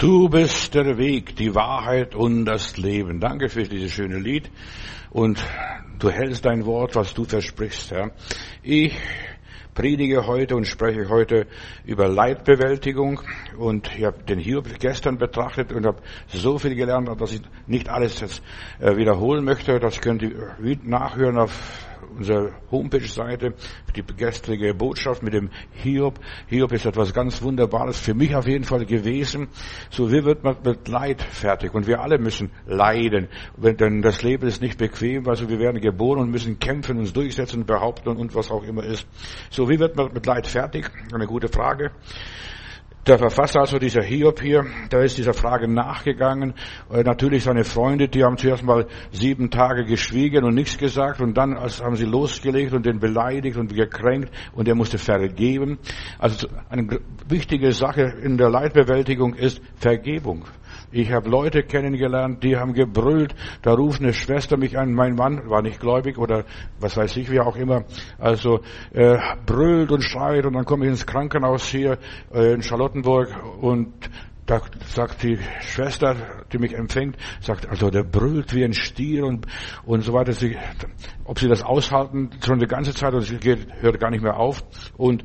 Du bist der Weg, die Wahrheit und das Leben. Danke für dieses schöne Lied. Und du hältst dein Wort, was du versprichst, Herr. Ich predige heute und spreche heute über Leidbewältigung und ich habe den Hiob gestern betrachtet und habe so viel gelernt, dass ich nicht alles jetzt äh, wiederholen möchte. Das könnt ihr nachhören auf unserer Homepage-Seite, die gestrige Botschaft mit dem Hiob. Hiob ist etwas ganz Wunderbares für mich auf jeden Fall gewesen. So wie wird man mit Leid fertig? Und wir alle müssen leiden. Denn das Leben ist nicht bequem, also wir werden geboren und müssen kämpfen, uns durchsetzen, behaupten und was auch immer ist. So wie wird man mit Leid fertig? Eine gute Frage. Der Verfasser, also dieser Hiob hier, der ist dieser Frage nachgegangen. Äh, natürlich seine Freunde, die haben zuerst mal sieben Tage geschwiegen und nichts gesagt und dann haben sie losgelegt und den beleidigt und gekränkt und er musste vergeben. Also eine wichtige Sache in der Leidbewältigung ist Vergebung. Ich habe Leute kennengelernt, die haben gebrüllt. Da ruft eine Schwester mich an, mein Mann war nicht gläubig oder was weiß ich, wie auch immer. Also äh, brüllt und schreit und dann komme ich ins Krankenhaus hier äh, in Charlottenburg und da sagt die Schwester, die mich empfängt, sagt, also der brüllt wie ein Stier und, und so weiter. Sie, ob sie das aushalten, schon die ganze Zeit, und sie geht, hört gar nicht mehr auf. Und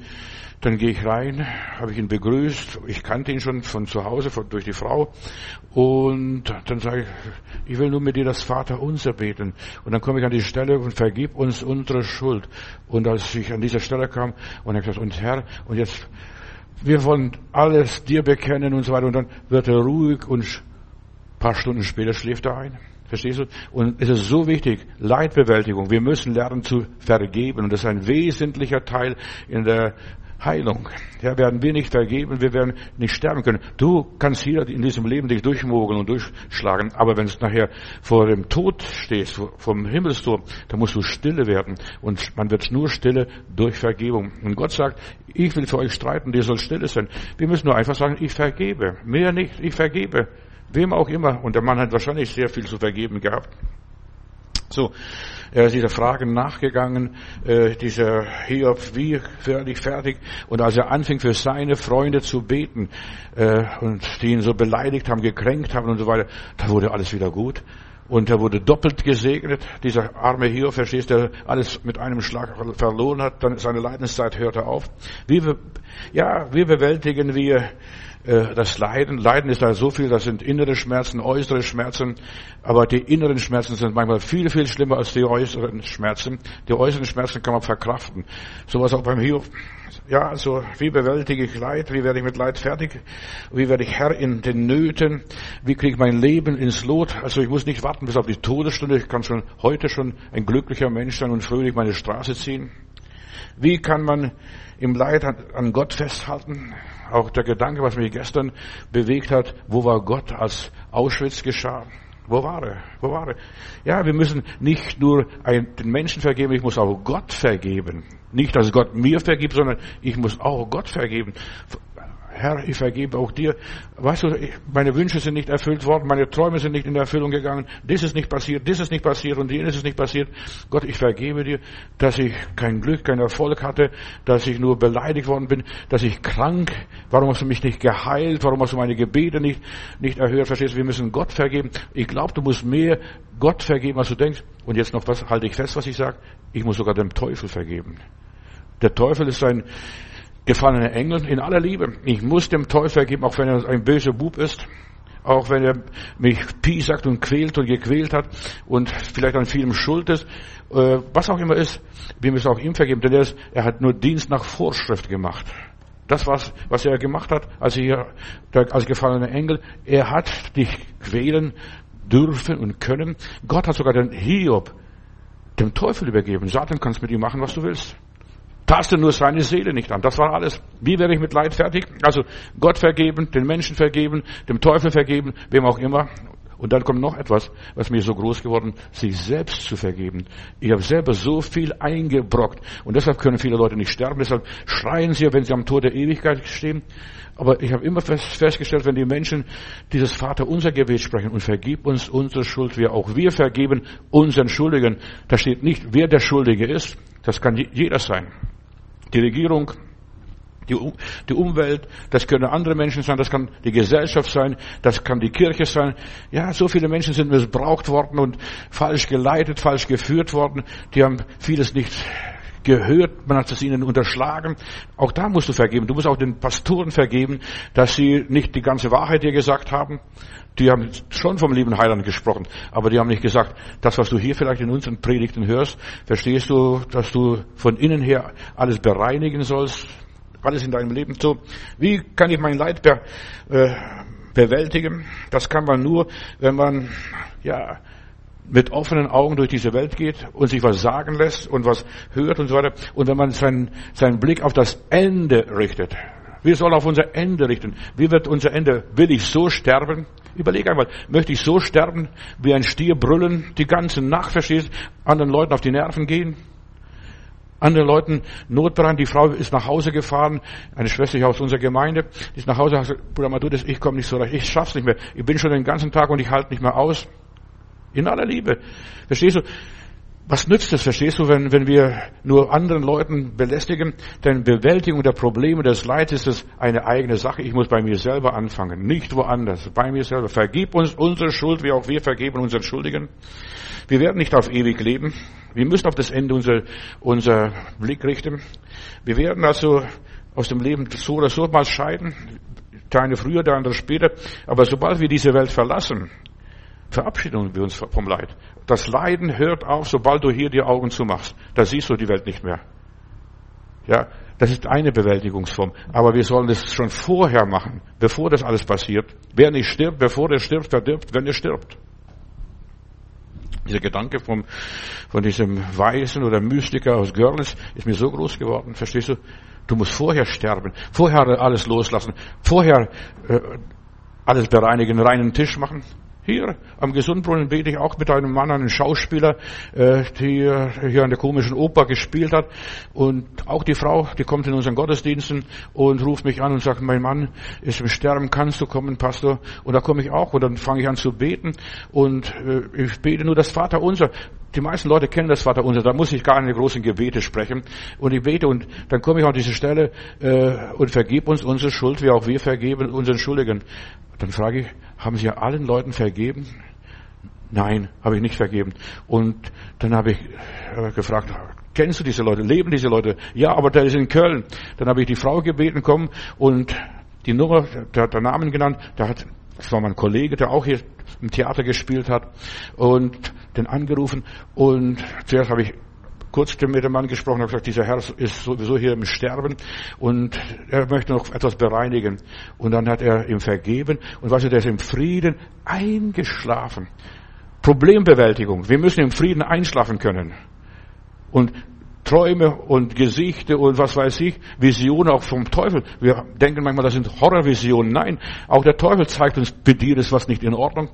dann gehe ich rein, habe ich ihn begrüßt. Ich kannte ihn schon von zu Hause, von, durch die Frau. Und dann sage ich, ich will nur mit dir das Vater unser beten. Und dann komme ich an die Stelle und vergib uns unsere Schuld. Und als ich an dieser Stelle kam und er gesagt, und Herr, und jetzt, wir wollen alles dir bekennen und so weiter. Und dann wird er ruhig und ein paar Stunden später schläft er ein. Verstehst du? Und es ist so wichtig, Leidbewältigung. Wir müssen lernen zu vergeben. Und das ist ein wesentlicher Teil in der Heilung. Ja, werden wir nicht vergeben, wir werden nicht sterben können. Du kannst hier in diesem Leben dich durchmogeln und durchschlagen, aber wenn es nachher vor dem Tod stehst, vom Himmelstor, dann musst du stille werden. Und man wird nur stille durch Vergebung. Und Gott sagt, ich will für euch streiten, ihr sollt stille sein. Wir müssen nur einfach sagen, ich vergebe. Mehr nicht, ich vergebe. Wem auch immer. Und der Mann hat wahrscheinlich sehr viel zu vergeben gehabt. So, er ist dieser Frage nachgegangen, äh, dieser Hiob, wie ich fertig? Und als er anfing für seine Freunde zu beten äh, und die ihn so beleidigt haben, gekränkt haben und so weiter, da wurde alles wieder gut. Und er wurde doppelt gesegnet. Dieser arme Hiob, verstehst du, alles mit einem Schlag verloren hat, dann seine Leidenszeit hörte auf. Wie, ja, wie bewältigen wir das Leiden. Leiden ist da so viel, das sind innere Schmerzen, äußere Schmerzen, aber die inneren Schmerzen sind manchmal viel, viel schlimmer als die äußeren Schmerzen. Die äußeren Schmerzen kann man verkraften. Sowas auch beim Hiob. Ja, also wie bewältige ich Leid? Wie werde ich mit Leid fertig? Wie werde ich Herr in den Nöten? Wie kriege ich mein Leben ins Lot? Also ich muss nicht warten bis auf die Todesstunde. Ich kann schon heute schon ein glücklicher Mensch sein und fröhlich meine Straße ziehen. Wie kann man im Leid an Gott festhalten? Auch der Gedanke, was mich gestern bewegt hat, wo war Gott, als Auschwitz geschah? Wo war er? Wo war er? Ja, wir müssen nicht nur den Menschen vergeben, ich muss auch Gott vergeben. Nicht, dass Gott mir vergibt, sondern ich muss auch Gott vergeben. Herr, ich vergebe auch dir. Weißt du, meine Wünsche sind nicht erfüllt worden, meine Träume sind nicht in Erfüllung gegangen, das ist nicht passiert, das ist nicht passiert und jenes ist nicht passiert. Gott, ich vergebe dir, dass ich kein Glück, keinen Erfolg hatte, dass ich nur beleidigt worden bin, dass ich krank, warum hast du mich nicht geheilt, warum hast du meine Gebete nicht, nicht erhört, verstehst du, wir müssen Gott vergeben. Ich glaube, du musst mehr Gott vergeben, als du denkst. Und jetzt noch was, halte ich fest, was ich sage, ich muss sogar dem Teufel vergeben. Der Teufel ist ein, gefallene Engel in aller Liebe. Ich muss dem Teufel geben, auch wenn er ein böser Bub ist, auch wenn er mich piesackt und quält und gequält hat und vielleicht an vielem schuld ist, äh, was auch immer ist, wir müssen auch ihm vergeben, denn er, ist, er hat nur Dienst nach Vorschrift gemacht. Das was, was er gemacht hat, als er, als gefallener Engel, er hat dich quälen dürfen und können. Gott hat sogar den Hiob dem Teufel übergeben. Satan kannst mit ihm machen, was du willst. Taste nur seine Seele nicht an. Das war alles. Wie werde ich mit Leid fertig? Also Gott vergeben, den Menschen vergeben, dem Teufel vergeben, wem auch immer. Und dann kommt noch etwas, was mir so groß geworden, sich selbst zu vergeben. Ich habe selber so viel eingebrockt und deshalb können viele Leute nicht sterben. Deshalb schreien sie, wenn sie am Tor der Ewigkeit stehen. Aber ich habe immer festgestellt, wenn die Menschen dieses Vater unser Gebet sprechen und vergib uns unsere Schuld, wir auch wir vergeben unseren Schuldigen. Da steht nicht, wer der Schuldige ist. Das kann jeder sein die Regierung, Die, die Umwelt, das können andere Menschen sein, das kann die Gesellschaft sein, das kann die Kirche sein. Ja, so viele Menschen sind missbraucht worden und falsch geleitet, falsch geführt worden. Die haben vieles nicht gehört, man hat es ihnen unterschlagen. Auch da musst du vergeben. Du musst auch den Pastoren vergeben, dass sie nicht die ganze Wahrheit dir gesagt haben. Die haben schon vom lieben Heiland gesprochen, aber die haben nicht gesagt, das, was du hier vielleicht in unseren Predigten hörst, verstehst du, dass du von innen her alles bereinigen sollst, alles in deinem Leben so. Wie kann ich mein Leid be, äh, bewältigen? Das kann man nur, wenn man, ja, mit offenen Augen durch diese Welt geht und sich was sagen lässt und was hört und so weiter. Und wenn man seinen, seinen Blick auf das Ende richtet. Wir sollen auf unser Ende richten. Wie wird unser Ende? Will ich so sterben? Überleg einmal, möchte ich so sterben, wie ein Stier brüllen, die ganze Nacht, verstehst, anderen Leuten auf die Nerven gehen? Anderen Leuten notbrand, die Frau ist nach Hause gefahren, eine Schwester aus unserer Gemeinde, die ist nach Hause, sagt, Bruder Matudis, ich komme nicht so recht, ich schaff's nicht mehr, ich bin schon den ganzen Tag und ich halte nicht mehr aus. In aller Liebe. Verstehst du? Was nützt es, verstehst du, wenn, wenn wir nur anderen Leuten belästigen? Denn Bewältigung der Probleme, des Leids ist eine eigene Sache. Ich muss bei mir selber anfangen, nicht woanders. Bei mir selber. Vergib uns unsere Schuld, wie auch wir vergeben unseren Schuldigen. Wir werden nicht auf ewig leben. Wir müssen auf das Ende unser, unser Blick richten. Wir werden also aus dem Leben so oder so mal scheiden. Der eine früher, der andere später. Aber sobald wir diese Welt verlassen, verabschieden wir uns vom Leid. Das Leiden hört auf, sobald du hier die Augen zumachst. Da siehst du die Welt nicht mehr. Ja, das ist eine Bewältigungsform. Aber wir sollen das schon vorher machen, bevor das alles passiert. Wer nicht stirbt, bevor er stirbt, verdirbt, wenn er stirbt. Dieser Gedanke vom, von diesem Weisen oder Mystiker aus Görlitz ist mir so groß geworden, verstehst du? Du musst vorher sterben, vorher alles loslassen, vorher äh, alles bereinigen, reinen Tisch machen. Hier am Gesundbrunnen bete ich auch mit einem Mann, einem Schauspieler, äh, die hier an der komischen Oper gespielt hat. Und auch die Frau, die kommt in unseren Gottesdiensten und ruft mich an und sagt, mein Mann ist im Sterben, kannst du kommen, Pastor? Und da komme ich auch und dann fange ich an zu beten und äh, ich bete nur das Vaterunser. Die meisten Leute kennen das Vaterunser, da muss ich gar keine großen Gebete sprechen. Und ich bete und dann komme ich an diese Stelle äh, und vergib uns unsere Schuld, wie auch wir vergeben unseren Schuldigen. Dann frage ich, haben Sie allen Leuten vergeben? Nein, habe ich nicht vergeben. Und dann habe ich äh, gefragt, kennst du diese Leute? Leben diese Leute? Ja, aber der ist in Köln. Dann habe ich die Frau gebeten, komm und die Nummer, der hat den Namen genannt, der hat, das war mein Kollege, der auch hier im Theater gespielt hat und den angerufen und zuerst habe ich kurz mit dem Mann gesprochen und gesagt, dieser Herr ist sowieso hier im Sterben und er möchte noch etwas bereinigen. Und dann hat er ihm vergeben und weißt du, der ist im Frieden eingeschlafen. Problembewältigung. Wir müssen im Frieden einschlafen können. Und Träume und Gesichter und was weiß ich, Visionen auch vom Teufel. Wir denken manchmal, das sind Horrorvisionen. Nein, auch der Teufel zeigt uns, bei dir ist was nicht in Ordnung.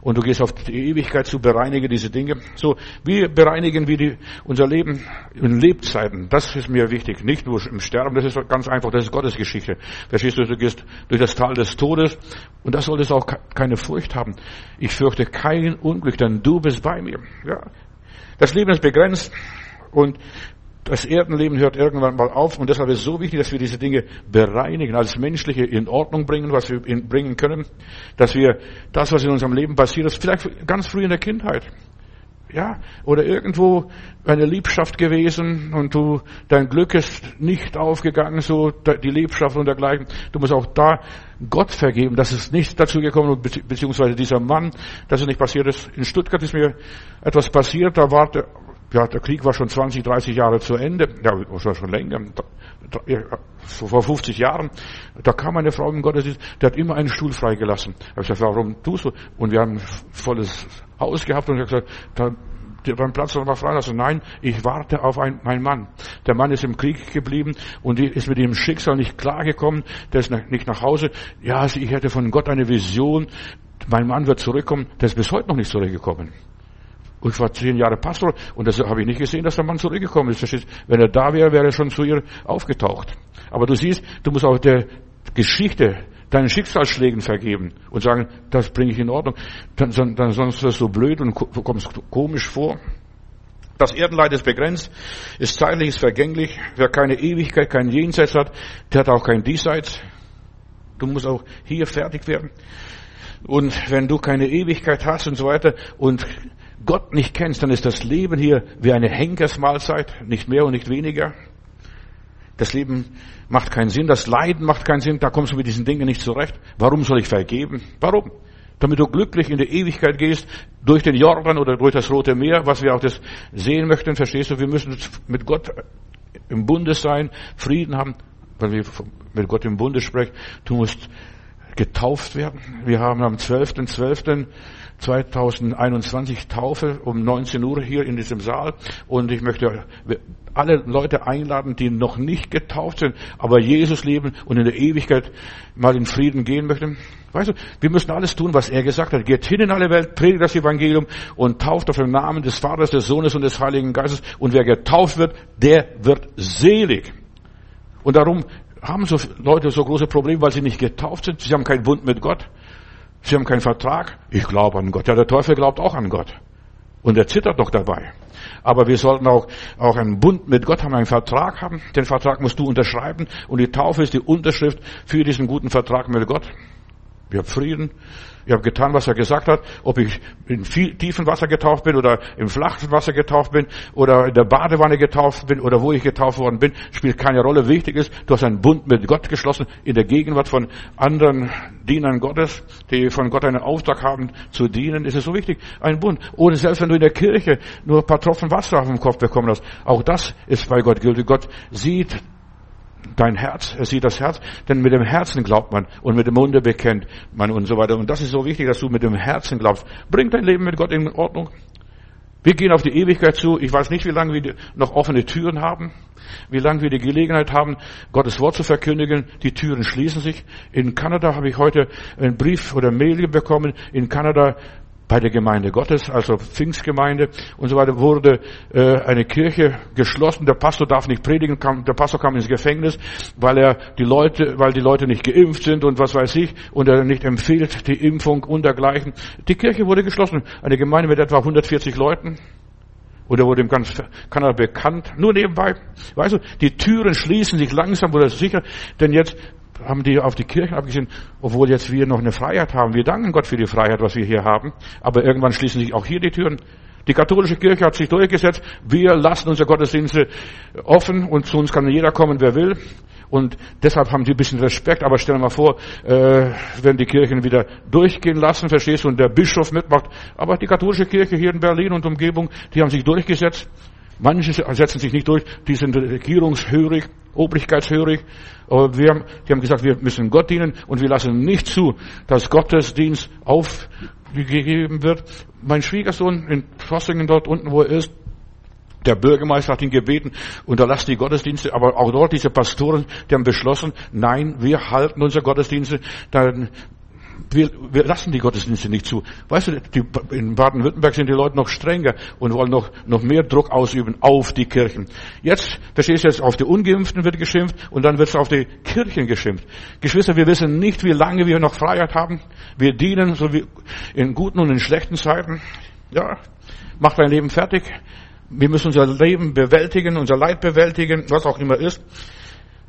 Und du gehst auf die Ewigkeit zu bereinigen diese Dinge. So, wie bereinigen wir die, unser Leben in Lebzeiten? Das ist mir wichtig. Nicht nur im Sterben, das ist ganz einfach, das ist Gottes Geschichte. Verstehst du, du gehst durch das Tal des Todes und das solltest auch keine Furcht haben. Ich fürchte kein Unglück, denn du bist bei mir. Ja. Das Leben ist begrenzt. Und das Erdenleben hört irgendwann mal auf und deshalb ist es so wichtig, dass wir diese Dinge bereinigen, als Menschliche in Ordnung bringen, was wir bringen können, dass wir das, was in unserem Leben passiert ist, vielleicht ganz früh in der Kindheit, ja, oder irgendwo eine Liebschaft gewesen und du, dein Glück ist nicht aufgegangen, so die Liebschaft und dergleichen. Du musst auch da Gott vergeben, dass es nicht dazu gekommen ist, beziehungsweise dieser Mann, dass es nicht passiert ist. In Stuttgart ist mir etwas passiert, da war ja, der Krieg war schon 20, 30 Jahre zu Ende, ja, war schon länger, vor 50 Jahren. Da kam eine Frau im Gottesdienst, die hat immer einen Stuhl freigelassen. Da habe ich gesagt, warum tust du? Und wir haben ein volles Haus gehabt und ich habe gesagt, da, beim Platz noch mal freilassen. Nein, ich warte auf einen, meinen Mann. Der Mann ist im Krieg geblieben und ist mit dem Schicksal nicht klargekommen. Der ist nicht nach Hause. Ja, ich hätte von Gott eine Vision. Mein Mann wird zurückkommen. Der ist bis heute noch nicht zurückgekommen. Und ich war zehn Jahre Pastor und das habe ich nicht gesehen, dass der Mann zurückgekommen ist. Wenn er da wäre, wäre er schon zu ihr aufgetaucht. Aber du siehst, du musst auch der Geschichte deinen Schicksalsschlägen vergeben und sagen, das bringe ich in Ordnung. Dann, dann sonst wirst du blöd und kommst komisch vor. Das Erdenleid ist begrenzt, ist zeitlich, ist vergänglich. Wer keine Ewigkeit, kein Jenseits hat, der hat auch kein Diesseits. Du musst auch hier fertig werden. Und wenn du keine Ewigkeit hast und so weiter und Gott nicht kennst, dann ist das Leben hier wie eine Henkersmahlzeit, nicht mehr und nicht weniger. Das Leben macht keinen Sinn, das Leiden macht keinen Sinn, da kommst du mit diesen Dingen nicht zurecht. Warum soll ich vergeben? Warum? Damit du glücklich in die Ewigkeit gehst, durch den Jordan oder durch das Rote Meer, was wir auch das sehen möchten, verstehst du? Wir müssen mit Gott im Bunde sein, Frieden haben, weil wir mit Gott im Bunde sprechen. Du musst getauft werden. Wir haben am 12.12.2021 Taufe um 19 Uhr hier in diesem Saal und ich möchte alle Leute einladen, die noch nicht getauft sind, aber Jesus leben und in der Ewigkeit mal in Frieden gehen möchten. Weißt du, wir müssen alles tun, was er gesagt hat. Geht hin in alle Welt, predigt das Evangelium und tauft auf den Namen des Vaters, des Sohnes und des Heiligen Geistes. Und wer getauft wird, der wird selig. Und darum haben so Leute so große Probleme, weil sie nicht getauft sind. Sie haben keinen Bund mit Gott. Sie haben keinen Vertrag. Ich glaube an Gott. Ja, der Teufel glaubt auch an Gott. Und er zittert doch dabei. Aber wir sollten auch, auch einen Bund mit Gott haben, einen Vertrag haben. Den Vertrag musst du unterschreiben. Und die Taufe ist die Unterschrift für diesen guten Vertrag mit Gott. Wir haben Frieden. Ich habe getan, was er gesagt hat. Ob ich in viel tiefen Wasser getauft bin oder im flachen Wasser getauft bin oder in der Badewanne getauft bin oder wo ich getauft worden bin, spielt keine Rolle. Wichtig ist, du hast einen Bund mit Gott geschlossen in der Gegenwart von anderen Dienern Gottes, die von Gott einen Auftrag haben zu dienen. Ist es so wichtig? Ein Bund. Oder selbst wenn du in der Kirche nur ein paar Tropfen Wasser auf dem Kopf bekommen hast, auch das ist bei Gott gültig. Gott sieht dein Herz, er sieht das Herz, denn mit dem Herzen glaubt man und mit dem Munde bekennt man und so weiter. Und das ist so wichtig, dass du mit dem Herzen glaubst. Bring dein Leben mit Gott in Ordnung. Wir gehen auf die Ewigkeit zu. Ich weiß nicht, wie lange wir noch offene Türen haben, wie lange wir die Gelegenheit haben, Gottes Wort zu verkündigen. Die Türen schließen sich. In Kanada habe ich heute einen Brief oder Mail bekommen. In Kanada bei der Gemeinde Gottes, also Pfingstgemeinde und so weiter, wurde äh, eine Kirche geschlossen. Der Pastor darf nicht predigen, kam, der Pastor kam ins Gefängnis, weil er die Leute, weil die Leute nicht geimpft sind und was weiß ich und er nicht empfiehlt die Impfung und dergleichen. Die Kirche wurde geschlossen. Eine Gemeinde mit etwa 140 Leuten. Oder wurde im ganzen Kanada bekannt. Nur nebenbei. Weißt du, die Türen schließen sich langsam oder sicher, denn jetzt haben die auf die Kirchen abgesehen, obwohl jetzt wir noch eine Freiheit haben. Wir danken Gott für die Freiheit, was wir hier haben. Aber irgendwann schließen sich auch hier die Türen. Die katholische Kirche hat sich durchgesetzt. Wir lassen unsere Gottesdienste offen und zu uns kann jeder kommen, wer will. Und deshalb haben sie ein bisschen Respekt. Aber stell dir mal vor, äh, wenn die Kirchen wieder durchgehen lassen, verstehst du, und der Bischof mitmacht. Aber die katholische Kirche hier in Berlin und Umgebung, die haben sich durchgesetzt. Manche setzen sich nicht durch, die sind regierungshörig, obrigkeitshörig. Aber wir haben, die haben gesagt, wir müssen Gott dienen und wir lassen nicht zu, dass Gottesdienst aufgegeben wird. Mein Schwiegersohn in Fossingen dort unten, wo er ist, der Bürgermeister hat ihn gebeten, unterlass die Gottesdienste, aber auch dort diese Pastoren, die haben beschlossen, nein, wir halten unsere Gottesdienste, dann wir, wir lassen die Gottesdienste nicht zu. Weißt du, die, in Baden-Württemberg sind die Leute noch strenger und wollen noch, noch mehr Druck ausüben auf die Kirchen. Jetzt, verstehst du jetzt, auf die Ungeimpften wird geschimpft und dann wird es auf die Kirchen geschimpft. Geschwister, wir wissen nicht, wie lange wir noch Freiheit haben. Wir dienen so wie in guten und in schlechten Zeiten. Ja, mach dein Leben fertig. Wir müssen unser Leben bewältigen, unser Leid bewältigen, was auch immer ist.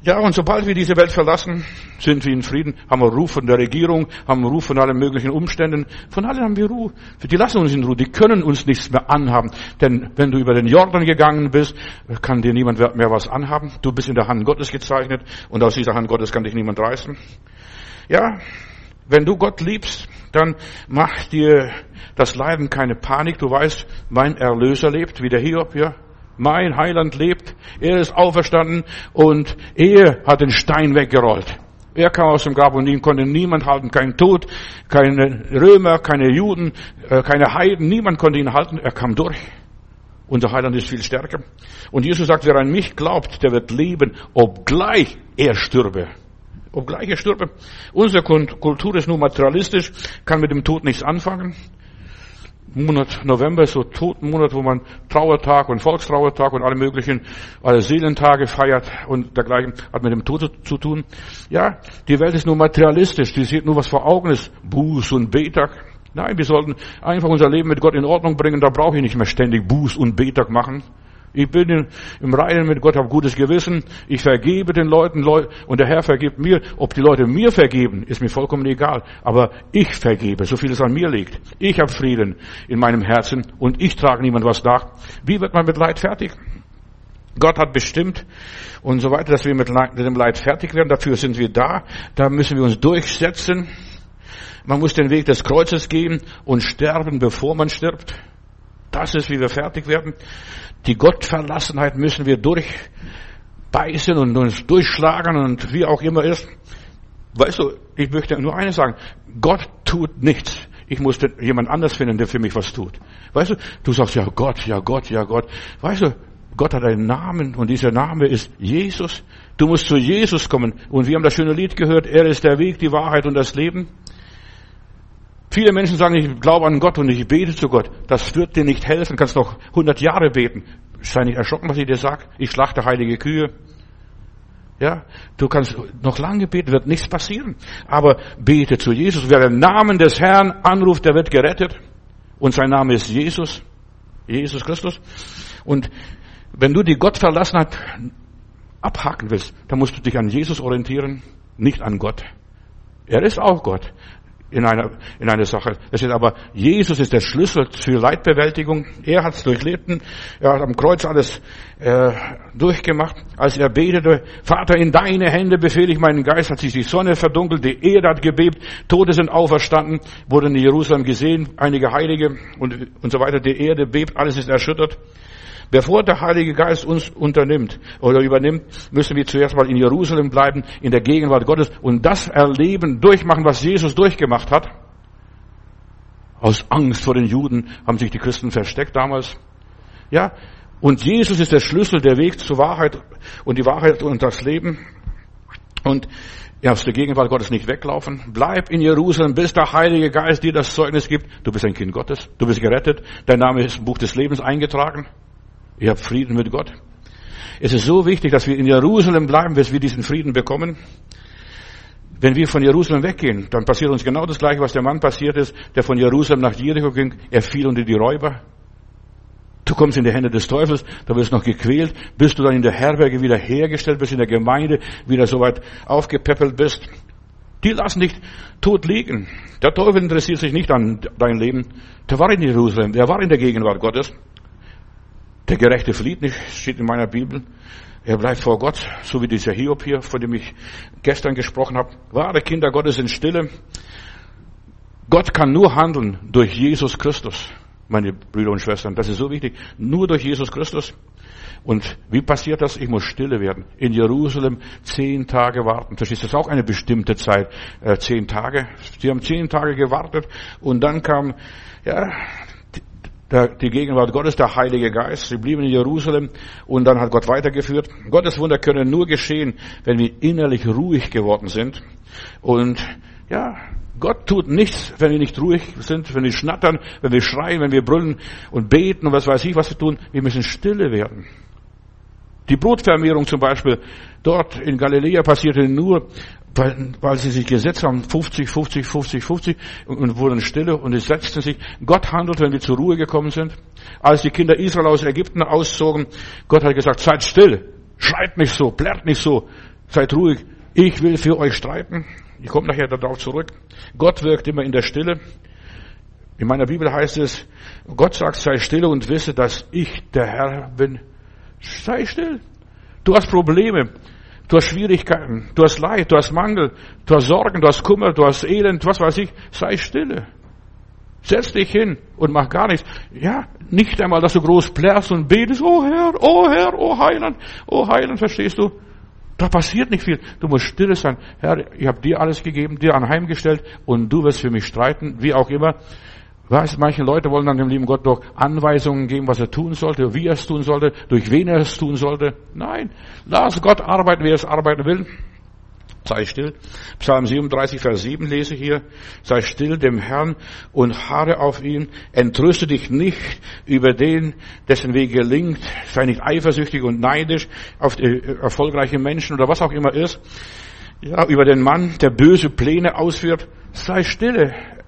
Ja, und sobald wir diese Welt verlassen, sind wir in Frieden, haben wir Ruf von der Regierung, haben wir Ruf von allen möglichen Umständen. Von allen haben wir Ruhe. Die lassen uns in Ruhe, die können uns nichts mehr anhaben. Denn wenn du über den Jordan gegangen bist, kann dir niemand mehr was anhaben. Du bist in der Hand Gottes gezeichnet und aus dieser Hand Gottes kann dich niemand reißen. Ja, wenn du Gott liebst, dann macht dir das Leiden keine Panik. Du weißt, mein Erlöser lebt, wie der Hiob, ja. Mein Heiland lebt, er ist auferstanden und er hat den Stein weggerollt. Er kam aus dem Grab und ihn konnte niemand halten, kein Tod, keine Römer, keine Juden, äh, keine Heiden, niemand konnte ihn halten, er kam durch. Unser Heiland ist viel stärker. Und Jesus sagt, wer an mich glaubt, der wird leben, obgleich er stürbe. Obgleich er stürbe. Unsere Kultur ist nur materialistisch, kann mit dem Tod nichts anfangen. Monat November ist so Totenmonat, wo man Trauertag und Volkstrauertag und alle möglichen, alle Seelentage feiert und dergleichen, hat mit dem Tod zu tun. Ja, die Welt ist nur materialistisch, die sieht nur, was vor Augen ist. Buß und Betag. Nein, wir sollten einfach unser Leben mit Gott in Ordnung bringen. Da brauche ich nicht mehr ständig Buß und Betag machen. Ich bin im Reinen mit Gott, habe gutes Gewissen. Ich vergebe den Leuten und der Herr vergibt mir. Ob die Leute mir vergeben, ist mir vollkommen egal. Aber ich vergebe, so viel es an mir liegt. Ich habe Frieden in meinem Herzen und ich trage niemand was nach. Wie wird man mit Leid fertig? Gott hat bestimmt und so weiter, dass wir mit dem Leid fertig werden. Dafür sind wir da. Da müssen wir uns durchsetzen. Man muss den Weg des Kreuzes gehen und sterben, bevor man stirbt. Das ist, wie wir fertig werden. Die Gottverlassenheit müssen wir durchbeißen und uns durchschlagen und wie auch immer ist. Weißt du, ich möchte nur eines sagen. Gott tut nichts. Ich muss jemand anders finden, der für mich was tut. Weißt du, du sagst ja Gott, ja Gott, ja Gott. Weißt du, Gott hat einen Namen und dieser Name ist Jesus. Du musst zu Jesus kommen. Und wir haben das schöne Lied gehört, er ist der Weg, die Wahrheit und das Leben. Viele Menschen sagen, ich glaube an Gott und ich bete zu Gott. Das wird dir nicht helfen. Du kannst noch 100 Jahre beten. Sei nicht erschrocken, was ich dir sage. Ich schlachte heilige Kühe. Ja, du kannst noch lange beten, wird nichts passieren. Aber bete zu Jesus. Wer den Namen des Herrn anruft, der wird gerettet. Und sein Name ist Jesus. Jesus Christus. Und wenn du die Gottverlassenheit abhaken willst, dann musst du dich an Jesus orientieren, nicht an Gott. Er ist auch Gott in einer, in einer Sache. Das ist aber, Jesus ist der Schlüssel für Leidbewältigung. Er hat es durchlebt. Er hat am Kreuz alles äh, durchgemacht. Als er betete, Vater, in deine Hände befehle ich meinen Geist, hat sich die Sonne verdunkelt, die Erde hat gebebt, Tote sind auferstanden, wurden in Jerusalem gesehen, einige Heilige und, und so weiter. Die Erde bebt, alles ist erschüttert. Bevor der Heilige Geist uns unternimmt oder übernimmt, müssen wir zuerst mal in Jerusalem bleiben, in der Gegenwart Gottes und das erleben, durchmachen, was Jesus durchgemacht hat. Aus Angst vor den Juden haben sich die Christen versteckt damals. Ja, und Jesus ist der Schlüssel, der Weg zur Wahrheit und die Wahrheit und das Leben. Und ja, aus der Gegenwart Gottes nicht weglaufen. Bleib in Jerusalem, bis der Heilige Geist dir das Zeugnis gibt. Du bist ein Kind Gottes. Du bist gerettet. Dein Name ist im Buch des Lebens eingetragen. Ich habe Frieden mit Gott. Es ist so wichtig, dass wir in Jerusalem bleiben, bis wir diesen Frieden bekommen. Wenn wir von Jerusalem weggehen, dann passiert uns genau das Gleiche, was der Mann passiert ist, der von Jerusalem nach Jericho ging. Er fiel unter die Räuber. Du kommst in die Hände des Teufels, da wirst du noch gequält, bis du dann in der Herberge wieder hergestellt bist, in der Gemeinde wieder so weit aufgepäppelt bist. Die lassen dich tot liegen. Der Teufel interessiert sich nicht an dein Leben. Der war in Jerusalem, der war in der Gegenwart Gottes. Der Gerechte flieht nicht, steht in meiner Bibel. Er bleibt vor Gott, so wie dieser Hiob hier, von dem ich gestern gesprochen habe. Wahre Kinder Gottes sind stille. Gott kann nur handeln durch Jesus Christus, meine Brüder und Schwestern. Das ist so wichtig. Nur durch Jesus Christus. Und wie passiert das? Ich muss stille werden. In Jerusalem zehn Tage warten. Das ist auch eine bestimmte Zeit. Äh, zehn Tage. Sie haben zehn Tage gewartet und dann kam, ja, der, die Gegenwart Gottes, der Heilige Geist. Sie blieben in Jerusalem und dann hat Gott weitergeführt. Gottes Wunder können nur geschehen, wenn wir innerlich ruhig geworden sind. Und ja, Gott tut nichts, wenn wir nicht ruhig sind, wenn wir schnattern, wenn wir schreien, wenn wir brüllen und beten und was weiß ich, was wir tun. Wir müssen stille werden. Die Brotvermehrung zum Beispiel dort in Galiläa passierte nur, weil, weil sie sich gesetzt haben, 50, 50, 50, 50 und, und wurden stille und es setzten sich. Gott handelt, wenn wir zur Ruhe gekommen sind. Als die Kinder Israel aus Ägypten auszogen, Gott hat gesagt, seid still, schreit nicht so, plärrt nicht so, seid ruhig, ich will für euch streiten. Ich komme nachher darauf zurück. Gott wirkt immer in der Stille. In meiner Bibel heißt es, Gott sagt, sei still und wisse, dass ich der Herr bin. Sei still. Du hast Probleme. Du hast Schwierigkeiten, du hast Leid, du hast Mangel, du hast Sorgen, du hast Kummer, du hast Elend, was weiß ich. Sei stille. Setz dich hin und mach gar nichts. Ja, nicht einmal, dass du groß plärrst und betest, oh Herr, oh Herr, oh Heiland, oh Heiland, verstehst du? Da passiert nicht viel. Du musst stille sein. Herr, ich habe dir alles gegeben, dir anheimgestellt und du wirst für mich streiten, wie auch immer. Weißt, manche Leute wollen dann dem lieben Gott doch Anweisungen geben, was er tun sollte, wie er es tun sollte, durch wen er es tun sollte. Nein, lass Gott arbeiten, wer es arbeiten will. Sei still. Psalm 37, Vers 7 lese ich hier. Sei still dem Herrn und harre auf ihn. Entrüste dich nicht über den, dessen Weg gelingt. Sei nicht eifersüchtig und neidisch auf die erfolgreichen Menschen oder was auch immer ist. Ja, über den Mann, der böse Pläne ausführt. Sei stille.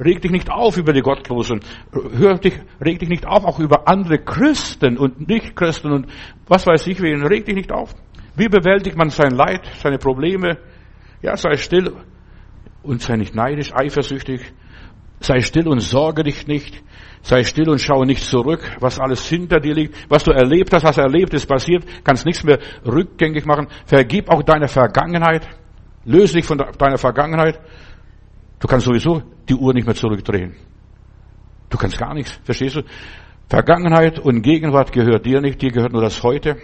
Reg dich nicht auf über die Gottlosen. Hör dich, reg dich nicht auf auch über andere Christen und Nicht-Christen und was weiß ich wen. Reg dich nicht auf. Wie bewältigt man sein Leid, seine Probleme? Ja, sei still und sei nicht neidisch, eifersüchtig. Sei still und sorge dich nicht. Sei still und schaue nicht zurück, was alles hinter dir liegt, was du erlebt hast, was erlebt ist, passiert, kannst nichts mehr rückgängig machen. Vergib auch deine Vergangenheit. Löse dich von deiner Vergangenheit. Du kannst sowieso die Uhr nicht mehr zurückdrehen. Du kannst gar nichts, verstehst du? Vergangenheit und Gegenwart gehört dir nicht, dir gehört nur das Heute.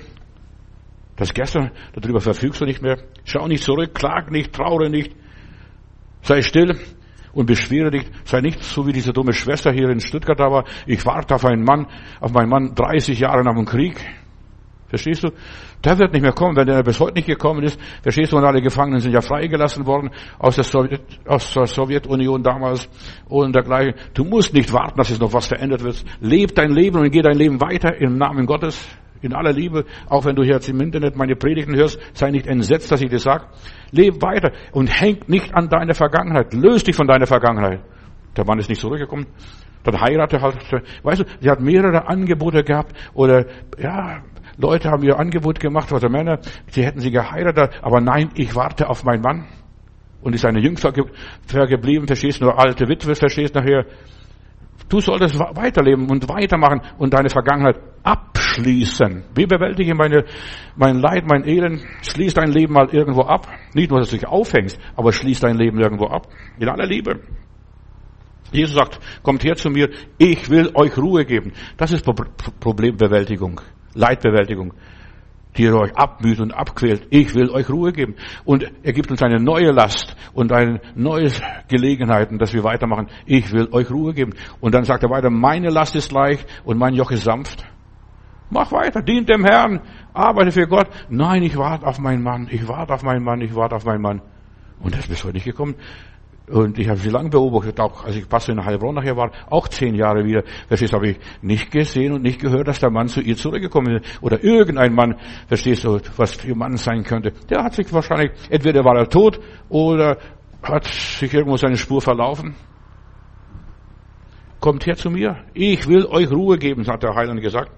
Das Gestern, darüber verfügst du nicht mehr. Schau nicht zurück, klag nicht, traure nicht. Sei still und beschwere dich. Sei nicht so wie diese dumme Schwester hier in Stuttgart da war. Ich warte auf einen Mann, auf meinen Mann 30 Jahre nach dem Krieg. Verstehst du? Der wird nicht mehr kommen, wenn der bis heute nicht gekommen ist. Verstehst du? Und alle Gefangenen sind ja freigelassen worden aus der, Sowjet, aus der Sowjetunion damals und dergleichen. Du musst nicht warten, dass es noch was verändert wird. Leb dein Leben und geh dein Leben weiter im Namen Gottes. In aller Liebe, auch wenn du jetzt im Internet meine Predigten hörst, sei nicht entsetzt, dass ich dir sage. Leb weiter und häng nicht an deine Vergangenheit. Löse dich von deiner Vergangenheit. Der Mann ist nicht zurückgekommen. Dann heirate halt. Weißt du, sie hat mehrere Angebote gehabt oder, ja, Leute haben ihr Angebot gemacht, also Männer, sie hätten sie geheiratet, aber nein, ich warte auf meinen Mann. Und ist eine Jüngster geblieben, verstehst du, nur alte Witwe, verstehst du nachher. Du solltest weiterleben und weitermachen und deine Vergangenheit abschließen. Wie bewältige ich meine, mein Leid, mein Elend? Schließ dein Leben mal irgendwo ab. Nicht nur, dass du dich aufhängst, aber schließ dein Leben irgendwo ab. In aller Liebe. Jesus sagt, kommt her zu mir, ich will euch Ruhe geben. Das ist Problembewältigung. Leidbewältigung, die ihr euch abmüht und abquält. Ich will euch Ruhe geben. Und er gibt uns eine neue Last und eine neue Gelegenheiten, dass wir weitermachen. Ich will euch Ruhe geben. Und dann sagt er weiter, meine Last ist leicht und mein Joch ist sanft. Mach weiter, dient dem Herrn, arbeite für Gott. Nein, ich warte auf meinen Mann, ich warte auf meinen Mann, ich warte auf meinen Mann. Und das ist bis heute nicht gekommen. Und ich habe sie lange beobachtet, auch als ich Pastor in Heilbronn nachher war, auch zehn Jahre wieder. Verstehst du, habe ich nicht gesehen und nicht gehört, dass der Mann zu ihr zurückgekommen ist. Oder irgendein Mann, verstehst du, was ihr Mann sein könnte. Der hat sich wahrscheinlich, entweder war er tot oder hat sich irgendwo seine Spur verlaufen. Kommt her zu mir. Ich will euch Ruhe geben, hat der Heiland gesagt.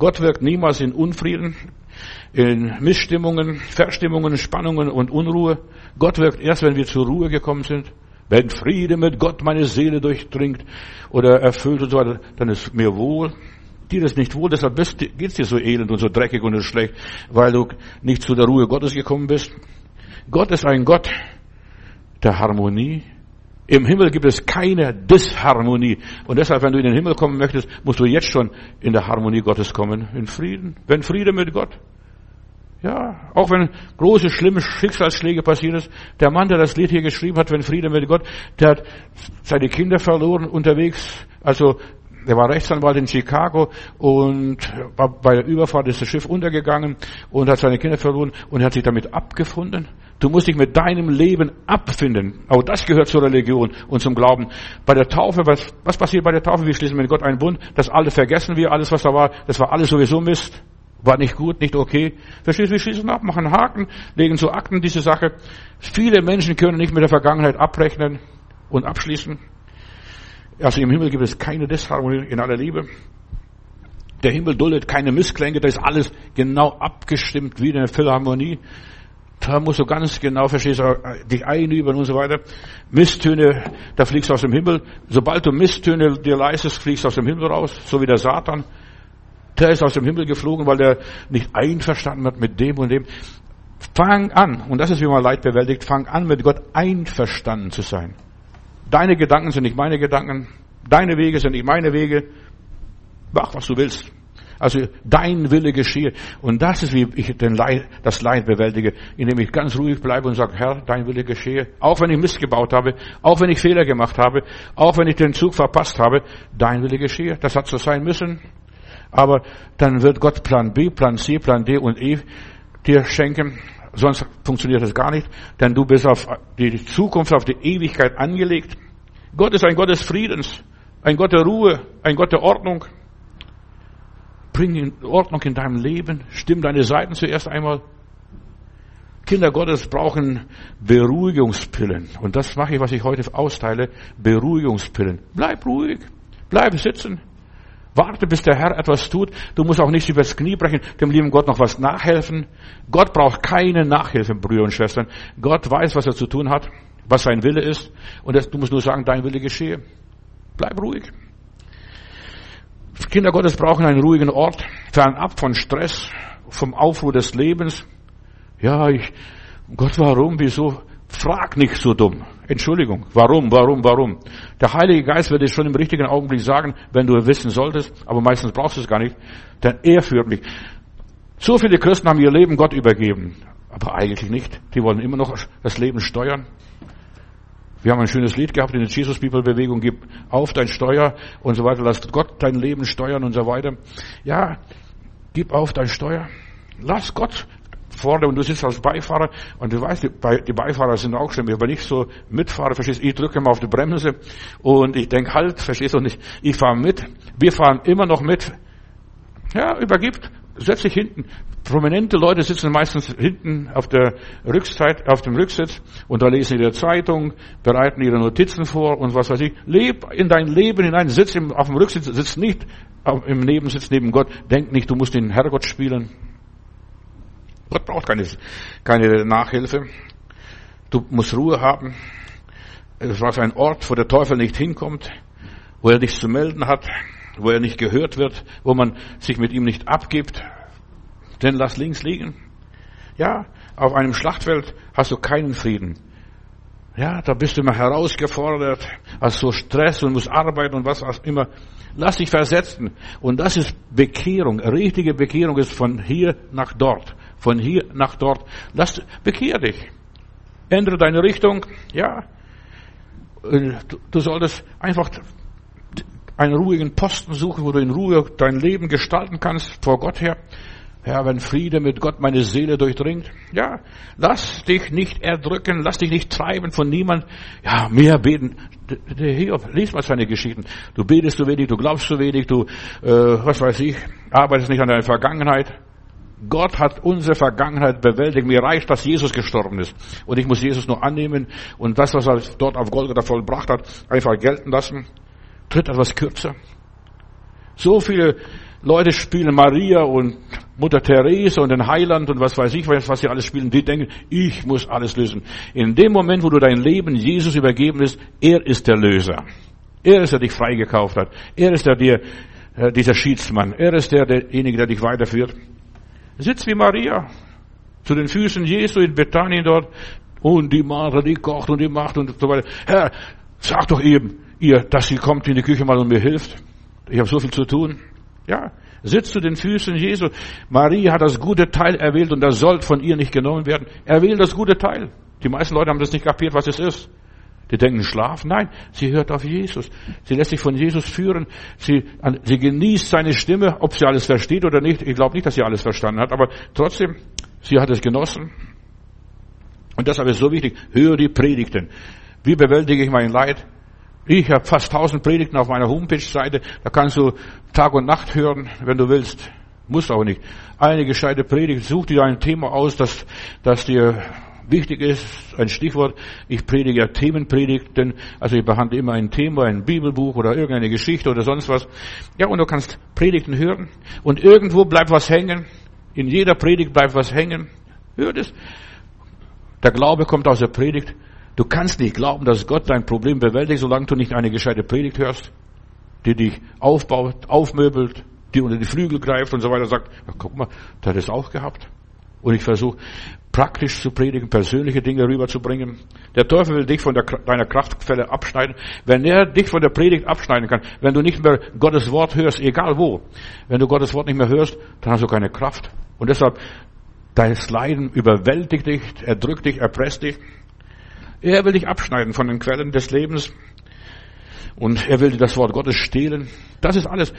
Gott wirkt niemals in Unfrieden, in Missstimmungen, Verstimmungen, Spannungen und Unruhe. Gott wirkt erst, wenn wir zur Ruhe gekommen sind. Wenn Friede mit Gott meine Seele durchdringt oder erfüllt und so weiter, dann ist mir wohl. Dir ist nicht wohl, deshalb geht es dir so elend und so dreckig und so schlecht, weil du nicht zu der Ruhe Gottes gekommen bist. Gott ist ein Gott der Harmonie. Im Himmel gibt es keine Disharmonie. Und deshalb, wenn du in den Himmel kommen möchtest, musst du jetzt schon in der Harmonie Gottes kommen, in Frieden. Wenn Friede mit Gott. Ja, auch wenn große, schlimme Schicksalsschläge passiert ist. Der Mann, der das Lied hier geschrieben hat, wenn Friede mit Gott, der hat seine Kinder verloren unterwegs. Also, er war Rechtsanwalt in Chicago und bei der Überfahrt ist das Schiff untergegangen und hat seine Kinder verloren und hat sich damit abgefunden. Du musst dich mit deinem Leben abfinden. Auch das gehört zur Religion und zum Glauben. Bei der Taufe, was, was passiert bei der Taufe? Wir schließen mit Gott einen Bund. Das alle vergessen wir, alles was da war, das war alles sowieso Mist. War nicht gut, nicht okay. Verstehst du, wir schließen ab, machen Haken, legen zu Akten diese Sache. Viele Menschen können nicht mit der Vergangenheit abrechnen und abschließen. Also im Himmel gibt es keine Disharmonie in aller Liebe. Der Himmel duldet keine Missklänge, da ist alles genau abgestimmt wie in der Philharmonie. Da musst du ganz genau verstehst, dich einüben und so weiter. Misstöne, da fliegst du aus dem Himmel. Sobald du Misstöne dir leistest, fliegst du aus dem Himmel raus, so wie der Satan. Der ist aus dem Himmel geflogen, weil er nicht einverstanden hat mit dem und dem. Fang an, und das ist, wie man Leid bewältigt, fang an, mit Gott einverstanden zu sein. Deine Gedanken sind nicht meine Gedanken, deine Wege sind nicht meine Wege. Mach, was du willst. Also dein Wille geschehe. Und das ist, wie ich Leid, das Leid bewältige, indem ich ganz ruhig bleibe und sage, Herr, dein Wille geschehe. Auch wenn ich Mist gebaut habe, auch wenn ich Fehler gemacht habe, auch wenn ich den Zug verpasst habe, dein Wille geschehe. Das hat so sein müssen. Aber dann wird Gott Plan B, Plan C, Plan D und E dir schenken. Sonst funktioniert das gar nicht, denn du bist auf die Zukunft, auf die Ewigkeit angelegt. Gott ist ein Gott des Friedens, ein Gott der Ruhe, ein Gott der Ordnung. Bring Ordnung in deinem Leben, stimm deine Seiten zuerst einmal. Kinder Gottes brauchen Beruhigungspillen. Und das mache ich, was ich heute austeile. Beruhigungspillen. Bleib ruhig. Bleib sitzen. Warte, bis der Herr etwas tut. Du musst auch nicht übers Knie brechen, dem lieben Gott noch was nachhelfen. Gott braucht keine Nachhilfe, Brüder und Schwestern. Gott weiß, was er zu tun hat, was sein Wille ist. Und du musst nur sagen, dein Wille geschehe. Bleib ruhig. Kinder Gottes brauchen einen ruhigen Ort, fernab von Stress, vom Aufruhr des Lebens. Ja, ich, Gott, warum, wieso? Frag nicht so dumm. Entschuldigung. Warum, warum, warum? Der Heilige Geist wird es schon im richtigen Augenblick sagen, wenn du wissen solltest, aber meistens brauchst du es gar nicht, denn er führt mich. So viele Christen haben ihr Leben Gott übergeben, aber eigentlich nicht. Die wollen immer noch das Leben steuern. Wir haben ein schönes Lied gehabt in der Jesus People Bewegung, gib auf dein Steuer und so weiter, lass Gott dein Leben steuern und so weiter. Ja, gib auf dein Steuer. Lass Gott vorne und du sitzt als Beifahrer und du weißt, die, Beifahrer sind auch schon, aber nicht so Mitfahrer, verstehst Ich drücke mal auf die Bremse und ich denke halt, verstehst du nicht, ich fahre mit. Wir fahren immer noch mit. Ja, übergibt, setz dich hinten. Prominente Leute sitzen meistens hinten auf der Rückzeit, auf dem Rücksitz und da lesen ihre Zeitung, bereiten ihre Notizen vor und was weiß ich. Leb in dein Leben hinein, sitz auf dem Rücksitz, sitz nicht im Nebensitz neben Gott, denk nicht, du musst den Herrgott spielen. Gott braucht keine, keine Nachhilfe. Du musst Ruhe haben. Es war ein Ort, wo der Teufel nicht hinkommt, wo er nichts zu melden hat, wo er nicht gehört wird, wo man sich mit ihm nicht abgibt. Denn lass links liegen. Ja, auf einem Schlachtfeld hast du keinen Frieden. Ja, da bist du immer herausgefordert, hast so Stress und musst arbeiten und was auch immer. Lass dich versetzen. Und das ist Bekehrung. Richtige Bekehrung ist von hier nach dort von hier nach dort. Lass, bekehr dich. Ändere deine Richtung. Ja. Äh, du, du solltest einfach einen ruhigen Posten suchen, wo du in Ruhe dein Leben gestalten kannst vor Gott her. Ja, wenn Friede mit Gott meine Seele durchdringt. Ja, lass dich nicht erdrücken, lass dich nicht treiben von niemand. Ja, mehr beten. Der Hiob, lies mal seine Geschichten. Du betest zu wenig, du glaubst zu wenig, du, äh, was weiß ich, arbeitest nicht an deiner Vergangenheit. Gott hat unsere Vergangenheit bewältigt. Mir reicht, dass Jesus gestorben ist. Und ich muss Jesus nur annehmen und das, was er dort auf Golgatha vollbracht hat, einfach gelten lassen. Tritt etwas kürzer. So viele Leute spielen Maria und Mutter Therese und den Heiland und was weiß ich, was sie alles spielen. Die denken, ich muss alles lösen. In dem Moment, wo du dein Leben Jesus übergeben ist, er ist der Löser. Er ist der, der dich freigekauft hat. Er ist der, der, äh, dieser Schiedsmann. Er ist der, derjenige, der dich weiterführt. Sitz wie Maria zu den Füßen Jesu in Bethanien dort und die Martha, die kocht und die macht und so weiter. Herr, sag doch eben ihr, dass sie kommt in die Küche mal und mir hilft. Ich habe so viel zu tun. Ja, sitzt zu den Füßen Jesu. Maria hat das gute Teil erwählt und das soll von ihr nicht genommen werden. Er wählt das gute Teil. Die meisten Leute haben das nicht kapiert, was es ist. Die denken Schlaf. Nein, sie hört auf Jesus. Sie lässt sich von Jesus führen. Sie, sie genießt seine Stimme, ob sie alles versteht oder nicht. Ich glaube nicht, dass sie alles verstanden hat, aber trotzdem, sie hat es genossen. Und deshalb ist es so wichtig, höre die Predigten. Wie bewältige ich mein Leid? Ich habe fast tausend Predigten auf meiner Homepage-Seite. Da kannst du Tag und Nacht hören, wenn du willst. Muss auch nicht. Eine gescheite Predigt. Such dir ein Thema aus, das, das dir wichtig ist, ein Stichwort, ich predige ja Themenpredigten, also ich behandle immer ein Thema, ein Bibelbuch oder irgendeine Geschichte oder sonst was. Ja, und du kannst Predigten hören und irgendwo bleibt was hängen. In jeder Predigt bleibt was hängen. Hör das. Der Glaube kommt aus der Predigt. Du kannst nicht glauben, dass Gott dein Problem bewältigt, solange du nicht eine gescheite Predigt hörst, die dich aufbaut, aufmöbelt, die unter die Flügel greift und so weiter, sagt, ja, guck mal, der hat es auch gehabt. Und ich versuche praktisch zu predigen, persönliche Dinge rüberzubringen. Der Teufel will dich von der, deiner Kraftquelle abschneiden. Wenn er dich von der Predigt abschneiden kann, wenn du nicht mehr Gottes Wort hörst, egal wo, wenn du Gottes Wort nicht mehr hörst, dann hast du keine Kraft. Und deshalb, dein Leiden überwältigt dich, erdrückt dich, erpresst dich. Er will dich abschneiden von den Quellen des Lebens. Und er will dir das Wort Gottes stehlen. Das ist alles.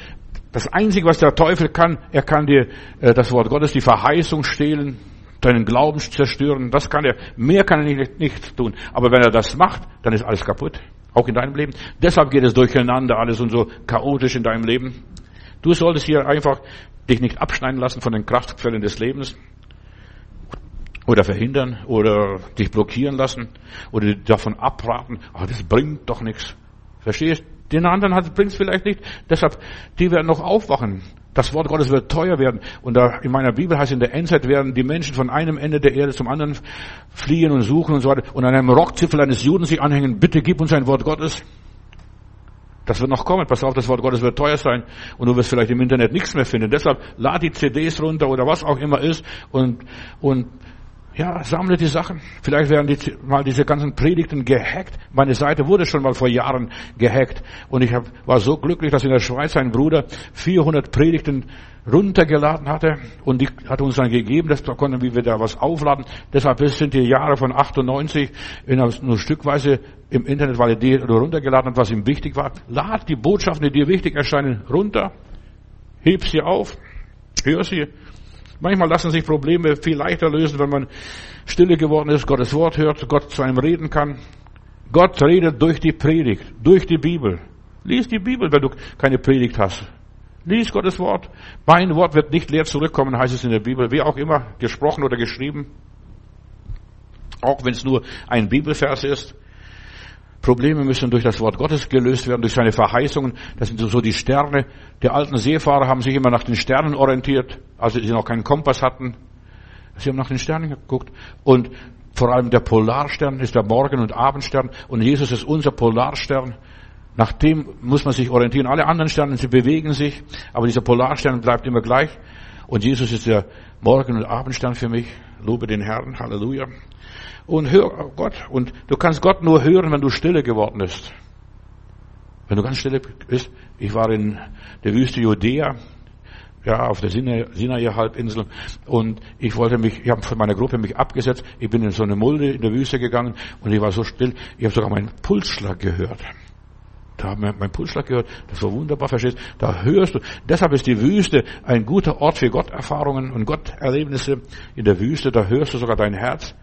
Das Einzige, was der Teufel kann, er kann dir äh, das Wort Gottes, die Verheißung stehlen, deinen Glauben zerstören. Das kann er. Mehr kann er nicht, nicht tun. Aber wenn er das macht, dann ist alles kaputt. Auch in deinem Leben. Deshalb geht es durcheinander alles und so chaotisch in deinem Leben. Du solltest hier einfach dich nicht abschneiden lassen von den Kraftquellen des Lebens. Oder verhindern oder dich blockieren lassen oder davon abraten. Ach, das bringt doch nichts. Verstehst? Den anderen bringt es vielleicht nicht. Deshalb, die werden noch aufwachen. Das Wort Gottes wird teuer werden. Und da in meiner Bibel heißt in der Endzeit werden die Menschen von einem Ende der Erde zum anderen fliehen und suchen und so weiter und an einem Rockzipfel eines Juden sich anhängen. Bitte gib uns ein Wort Gottes. Das wird noch kommen. Pass auf, das Wort Gottes wird teuer sein und du wirst vielleicht im Internet nichts mehr finden. Deshalb lad die CDs runter oder was auch immer ist und, und ja, sammle die Sachen. Vielleicht werden die, mal diese ganzen Predigten gehackt. Meine Seite wurde schon mal vor Jahren gehackt. Und ich hab, war so glücklich, dass in der Schweiz ein Bruder 400 Predigten runtergeladen hatte. Und die hat uns dann gegeben, das konnten wir da was aufladen. Deshalb sind die Jahre von 98 in nur stückweise im Internet, weil er die runtergeladen hat, was ihm wichtig war. Lad die Botschaften, die dir wichtig erscheinen, runter. Heb sie auf. Hör sie Manchmal lassen sich Probleme viel leichter lösen, wenn man stille geworden ist, Gottes Wort hört, Gott zu einem reden kann. Gott redet durch die Predigt, durch die Bibel. Lies die Bibel, wenn du keine Predigt hast. Lies Gottes Wort. Mein Wort wird nicht leer zurückkommen, heißt es in der Bibel, wie auch immer, gesprochen oder geschrieben. Auch wenn es nur ein Bibelvers ist. Probleme müssen durch das Wort Gottes gelöst werden, durch seine Verheißungen. Das sind so die Sterne. Die alten Seefahrer haben sich immer nach den Sternen orientiert, als sie noch keinen Kompass hatten. Sie haben nach den Sternen geguckt. Und vor allem der Polarstern ist der Morgen- und Abendstern. Und Jesus ist unser Polarstern. Nach dem muss man sich orientieren. Alle anderen Sterne, sie bewegen sich. Aber dieser Polarstern bleibt immer gleich. Und Jesus ist der Morgen- und Abendstern für mich. Lobe den Herrn. Halleluja und hör Gott. Und du kannst Gott nur hören, wenn du stille geworden bist. Wenn du ganz stille bist. Ich war in der Wüste Judäa, ja, auf der Sinai-Halbinsel und ich wollte mich, ich habe von meiner Gruppe mich abgesetzt. Ich bin in so eine Mulde in der Wüste gegangen und ich war so still. Ich habe sogar meinen Pulsschlag gehört. Da haben wir meinen Pulsschlag gehört. Das war wunderbar, verstehst? Da hörst du. Deshalb ist die Wüste ein guter Ort für Gotterfahrungen und Gotterlebnisse. In der Wüste, da hörst du sogar dein Herz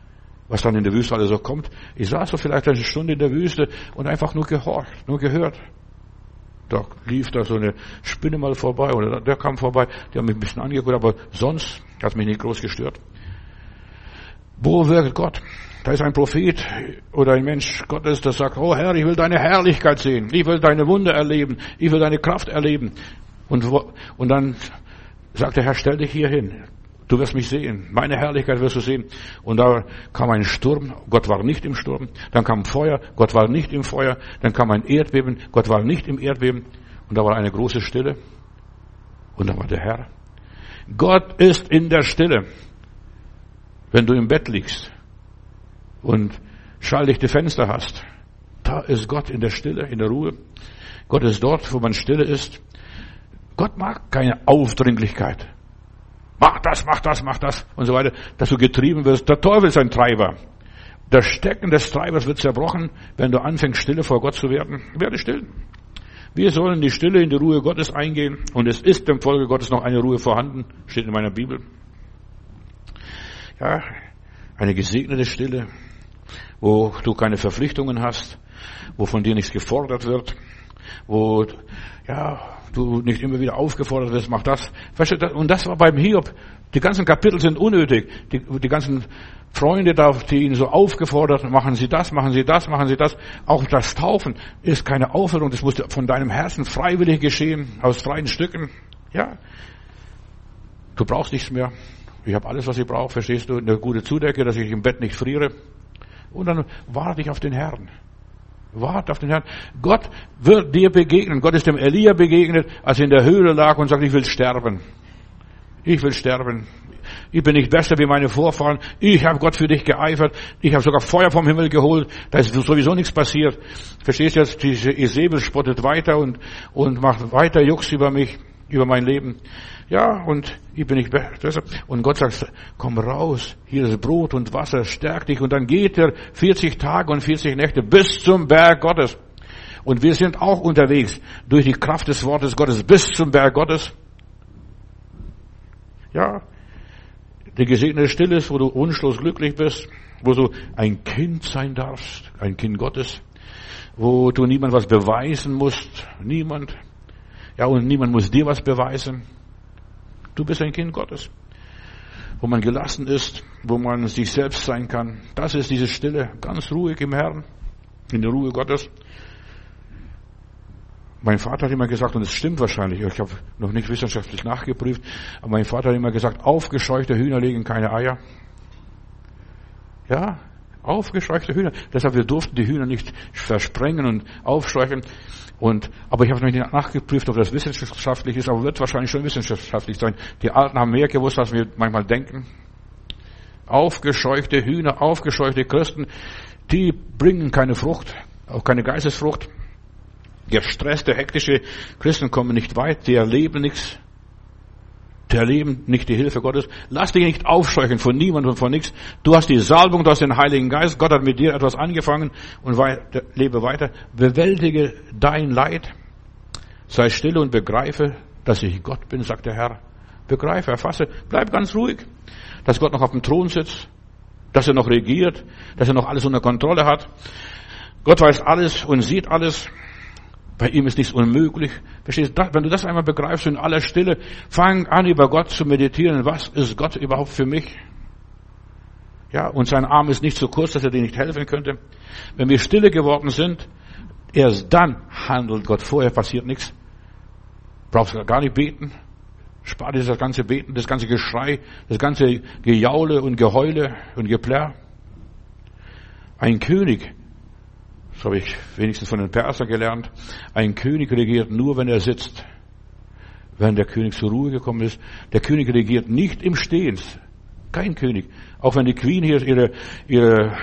was dann in der Wüste alles so kommt. Ich saß so vielleicht eine Stunde in der Wüste und einfach nur gehorcht, nur gehört. Da lief da so eine Spinne mal vorbei oder der kam vorbei, die haben mich ein bisschen angeguckt, aber sonst hat mich nicht groß gestört. Wo wirkt Gott? Da ist ein Prophet oder ein Mensch Gottes, der sagt, oh Herr, ich will deine Herrlichkeit sehen, ich will deine Wunder erleben, ich will deine Kraft erleben. Und, und dann sagt der Herr, stell dich hier hin. Du wirst mich sehen. Meine Herrlichkeit wirst du sehen. Und da kam ein Sturm. Gott war nicht im Sturm. Dann kam Feuer. Gott war nicht im Feuer. Dann kam ein Erdbeben. Gott war nicht im Erdbeben. Und da war eine große Stille. Und da war der Herr. Gott ist in der Stille. Wenn du im Bett liegst und schalldichte Fenster hast, da ist Gott in der Stille, in der Ruhe. Gott ist dort, wo man stille ist. Gott mag keine Aufdringlichkeit mach das, mach das, mach das und so weiter, dass du getrieben wirst. Der Teufel ist ein Treiber. Das Stecken des Treibers wird zerbrochen, wenn du anfängst, stille vor Gott zu werden. Werde still. Wir sollen die Stille in die Ruhe Gottes eingehen und es ist dem Volke Gottes noch eine Ruhe vorhanden, steht in meiner Bibel. Ja, eine gesegnete Stille, wo du keine Verpflichtungen hast, wo von dir nichts gefordert wird, wo ja, du nicht immer wieder aufgefordert wirst, mach das. Und das war beim Hiob. Die ganzen Kapitel sind unnötig. Die, die ganzen Freunde da, die ihn so aufgefordert, machen Sie das, machen Sie das, machen Sie das. Auch das Taufen ist keine Aufforderung, das muss von deinem Herzen freiwillig geschehen, aus freien Stücken. Ja. Du brauchst nichts mehr. Ich habe alles, was ich brauche, verstehst du? Eine gute Zudecke, dass ich im Bett nicht friere. Und dann warte ich auf den Herrn. Warte auf den Herrn. Gott wird dir begegnen. Gott ist dem Elia begegnet, als er in der Höhle lag und sagt, ich will sterben. Ich will sterben. Ich bin nicht besser wie meine Vorfahren. Ich habe Gott für dich geeifert. Ich habe sogar Feuer vom Himmel geholt. Da ist sowieso nichts passiert. Verstehst du jetzt? Diese Isabel spottet weiter und, und macht weiter Jux über mich, über mein Leben. Ja, und ich bin nicht besser. Und Gott sagt, komm raus, hier ist Brot und Wasser, stärk dich. Und dann geht er 40 Tage und 40 Nächte bis zum Berg Gottes. Und wir sind auch unterwegs durch die Kraft des Wortes Gottes bis zum Berg Gottes. Ja, die gesegnete Stille ist, wo du unschluss glücklich bist, wo du ein Kind sein darfst, ein Kind Gottes, wo du niemand was beweisen musst, niemand. Ja, und niemand muss dir was beweisen. Du bist ein Kind Gottes. wo man gelassen ist, wo man sich selbst sein kann. Das ist diese Stille, ganz ruhig im Herrn, in der Ruhe Gottes. Mein Vater hat immer gesagt, und es stimmt wahrscheinlich, ich habe noch nicht wissenschaftlich nachgeprüft, aber mein Vater hat immer gesagt, aufgescheuchte Hühner legen keine Eier. Ja, aufgescheuchte Hühner. Deshalb, wir durften die Hühner nicht versprengen und aufscheuchen. Und, aber ich habe noch nicht nachgeprüft, ob das wissenschaftlich ist, aber wird wahrscheinlich schon wissenschaftlich sein. Die Alten haben mehr gewusst, als wir manchmal denken. Aufgescheuchte Hühner, aufgescheuchte Christen, die bringen keine Frucht, auch keine Geistesfrucht. Gestresste, hektische Christen kommen nicht weit, die erleben nichts. Erleben nicht die Hilfe Gottes. Lass dich nicht aufscheuchen von niemandem und von nichts. Du hast die Salbung, du hast den Heiligen Geist. Gott hat mit dir etwas angefangen und weiter, lebe weiter. Bewältige dein Leid. Sei still und begreife, dass ich Gott bin, sagt der Herr. Begreife, erfasse, bleib ganz ruhig, dass Gott noch auf dem Thron sitzt, dass er noch regiert, dass er noch alles unter Kontrolle hat. Gott weiß alles und sieht alles. Bei ihm ist nichts unmöglich. Verstehst du? Wenn du das einmal begreifst in aller Stille, fang an, über Gott zu meditieren. Was ist Gott überhaupt für mich? Ja, und sein Arm ist nicht so kurz, dass er dir nicht helfen könnte. Wenn wir stille geworden sind, erst dann handelt Gott. Vorher passiert nichts. Brauchst gar nicht beten. Spar dir das ganze Beten, das ganze Geschrei, das ganze Gejaule und Geheule und Geplärr. Ein König das habe ich wenigstens von den Perser gelernt. Ein König regiert nur, wenn er sitzt. Wenn der König zur Ruhe gekommen ist. Der König regiert nicht im Stehen. Kein König. Auch wenn die Queen hier ihre, ihre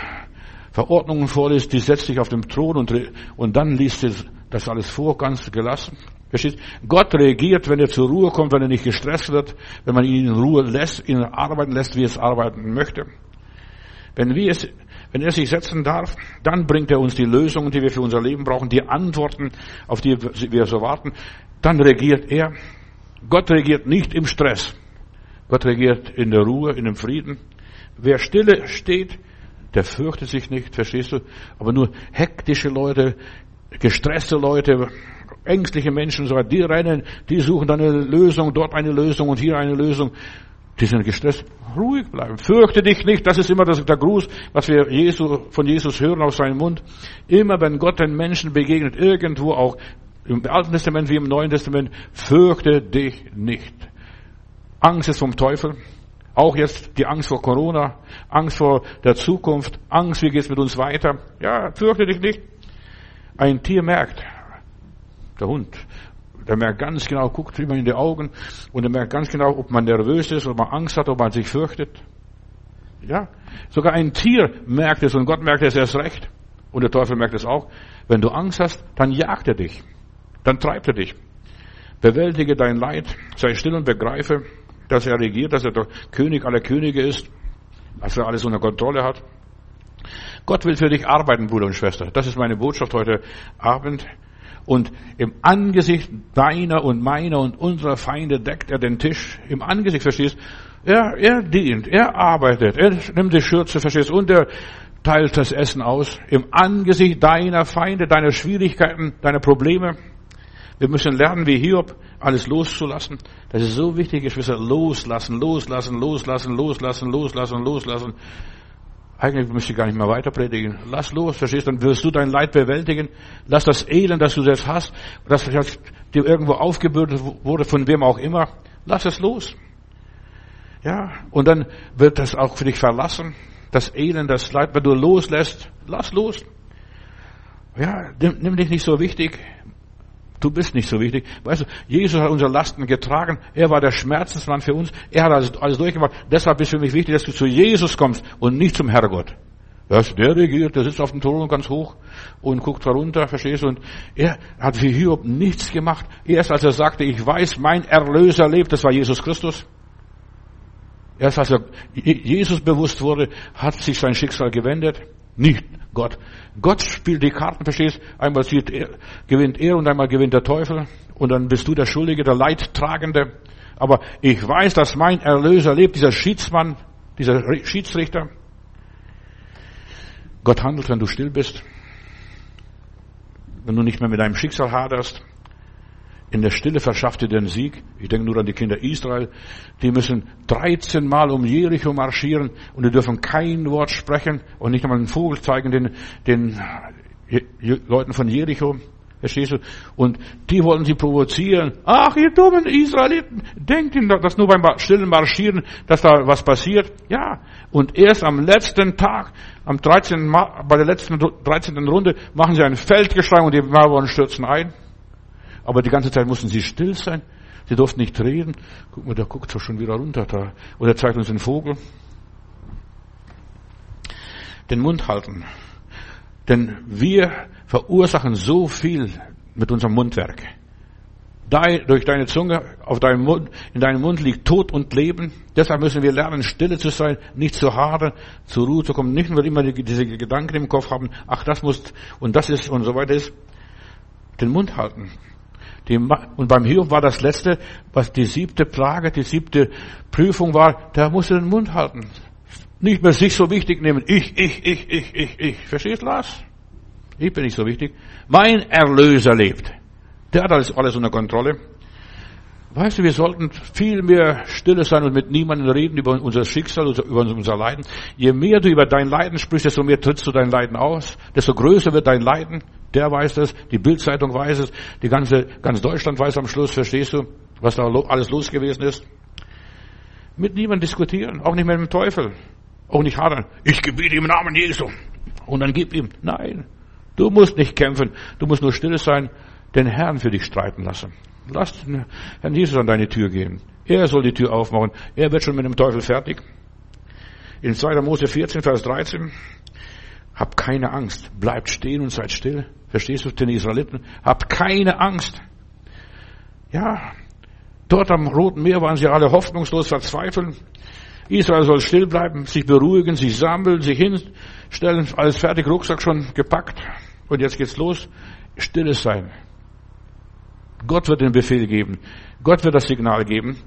Verordnungen vorliest, die setzt sich auf dem Thron und, und dann liest sie das alles vor, ganz gelassen. Versteht? Gott regiert, wenn er zur Ruhe kommt, wenn er nicht gestresst wird, wenn man ihn in Ruhe lässt, ihn arbeiten lässt, wie er es arbeiten möchte. Wenn wir es wenn er sich setzen darf, dann bringt er uns die Lösungen, die wir für unser Leben brauchen, die Antworten, auf die wir so warten. Dann regiert er. Gott regiert nicht im Stress. Gott regiert in der Ruhe, in dem Frieden. Wer stille steht, der fürchtet sich nicht, verstehst du? Aber nur hektische Leute, gestresste Leute, ängstliche Menschen, sogar die rennen, die suchen dann eine Lösung, dort eine Lösung und hier eine Lösung. Die sind gestresst. Ruhig bleiben. Fürchte dich nicht. Das ist immer das, der Gruß, was wir Jesu, von Jesus hören aus seinem Mund. Immer wenn Gott den Menschen begegnet, irgendwo auch im Alten Testament wie im Neuen Testament, fürchte dich nicht. Angst ist vom Teufel. Auch jetzt die Angst vor Corona, Angst vor der Zukunft, Angst, wie geht's mit uns weiter. Ja, fürchte dich nicht. Ein Tier merkt, der Hund, der merkt ganz genau, guckt immer in die Augen und er merkt ganz genau, ob man nervös ist, ob man Angst hat, ob man sich fürchtet. Ja, sogar ein Tier merkt es und Gott merkt es erst recht. Und der Teufel merkt es auch. Wenn du Angst hast, dann jagt er dich. Dann treibt er dich. Bewältige dein Leid, sei still und begreife, dass er regiert, dass er der König aller Könige ist, dass er alles unter Kontrolle hat. Gott will für dich arbeiten, Bruder und Schwester. Das ist meine Botschaft heute Abend. Und im Angesicht deiner und meiner und unserer Feinde deckt er den Tisch. Im Angesicht, verstehst er, er dient, er arbeitet, er nimmt die Schürze, verstehst und er teilt das Essen aus. Im Angesicht deiner Feinde, deiner Schwierigkeiten, deiner Probleme. Wir müssen lernen, wie Hiob, alles loszulassen. Das ist so wichtig, Geschwister. Loslassen, loslassen, loslassen, loslassen, loslassen, loslassen. Eigentlich müsste ich gar nicht mehr weiter predigen. Lass los, verstehst du? Dann wirst du dein Leid bewältigen. Lass das Elend, das du selbst hast, das dir irgendwo aufgebürdet wurde, von wem auch immer, lass es los. Ja, und dann wird das auch für dich verlassen. Das Elend, das Leid, wenn du loslässt, lass los. Ja, nimm, nimm dich nicht so wichtig. Du bist nicht so wichtig. Weißt du, Jesus hat unsere Lasten getragen. Er war der Schmerzensmann für uns. Er hat alles, durchgemacht. Deshalb ist für mich wichtig, dass du zu Jesus kommst und nicht zum Herrgott. Das, der regiert, der sitzt auf dem Thron ganz hoch und guckt herunter, verstehst du? Und er hat für Hiob nichts gemacht. Erst als er sagte, ich weiß, mein Erlöser lebt, das war Jesus Christus. Erst als er Jesus bewusst wurde, hat sich sein Schicksal gewendet. Nicht Gott. Gott spielt die Karten, verstehst? Einmal er, gewinnt er und einmal gewinnt der Teufel. Und dann bist du der Schuldige, der Leidtragende. Aber ich weiß, dass mein Erlöser lebt, dieser Schiedsmann, dieser Schiedsrichter. Gott handelt, wenn du still bist. Wenn du nicht mehr mit deinem Schicksal haderst. In der Stille verschafft dir den Sieg. Ich denke nur an die Kinder Israel. Die müssen 13 Mal um Jericho marschieren und die dürfen kein Wort sprechen und nicht einmal einen Vogel zeigen den, den Leuten von Jericho. Verstehst du? Und die wollen sie provozieren. Ach, ihr dummen Israeliten, denkt ihr, dass nur beim stillen Marschieren, dass da was passiert? Ja. Und erst am letzten Tag, am 13. bei der letzten 13. Runde, machen sie ein Feldgeschrei und die Mauern stürzen ein. Aber die ganze Zeit mussten sie still sein. Sie durften nicht reden. Guck mal, der guckt doch schon wieder runter da. Oder zeigt uns den Vogel. Den Mund halten. Denn wir verursachen so viel mit unserem Mundwerk. durch deine Zunge, auf deinem Mund, in deinem Mund liegt Tod und Leben. Deshalb müssen wir lernen, stille zu sein, nicht zu hadern, zur Ruhe zu kommen, nicht nur immer diese Gedanken im Kopf haben, ach, das muss, und das ist, und so weiter ist. Den Mund halten. Und beim Hiob war das letzte, was die siebte Plage, die siebte Prüfung war, der musste den Mund halten. Nicht mehr sich so wichtig nehmen. Ich, ich, ich, ich, ich, ich. Verstehst das? Ich bin nicht so wichtig. Mein Erlöser lebt. Der hat alles, alles unter Kontrolle. Weißt du, wir sollten viel mehr stille sein und mit niemandem reden über unser Schicksal, über unser Leiden. Je mehr du über dein Leiden sprichst, desto mehr trittst du dein Leiden aus, desto größer wird dein Leiden. Der weiß das, die Bildzeitung weiß es, die ganze, ganz Deutschland weiß am Schluss, verstehst du, was da alles los gewesen ist. Mit niemandem diskutieren, auch nicht mit dem Teufel, auch nicht hadern. Ich gebiete im Namen Jesu. Und dann gib ihm. Nein, Du musst nicht kämpfen, du musst nur still sein, den Herrn für dich streiten lassen. Lass den Herrn Jesus an deine Tür gehen. Er soll die Tür aufmachen. Er wird schon mit dem Teufel fertig. In 2. Mose 14, Vers 13. Habt keine Angst. Bleibt stehen und seid still. Verstehst du den Israeliten? Habt keine Angst. Ja, dort am Roten Meer waren sie alle hoffnungslos verzweifeln. Israel soll still bleiben, sich beruhigen, sich sammeln, sich hinstellen, alles fertig, Rucksack schon gepackt. Und jetzt geht's los. Stilles sein. Gott wird den Befehl geben. Gott wird das Signal geben.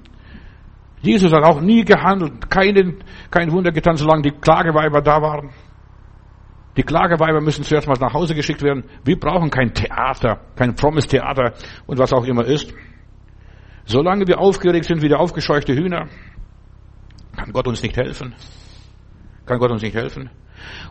Jesus hat auch nie gehandelt, keinen, kein Wunder getan, solange die Klageweiber da waren. Die Klageweiber müssen zuerst mal nach Hause geschickt werden. Wir brauchen kein Theater, kein frommes Theater und was auch immer ist. Solange wir aufgeregt sind wie der aufgescheuchte Hühner, kann Gott uns nicht helfen. Kann Gott uns nicht helfen.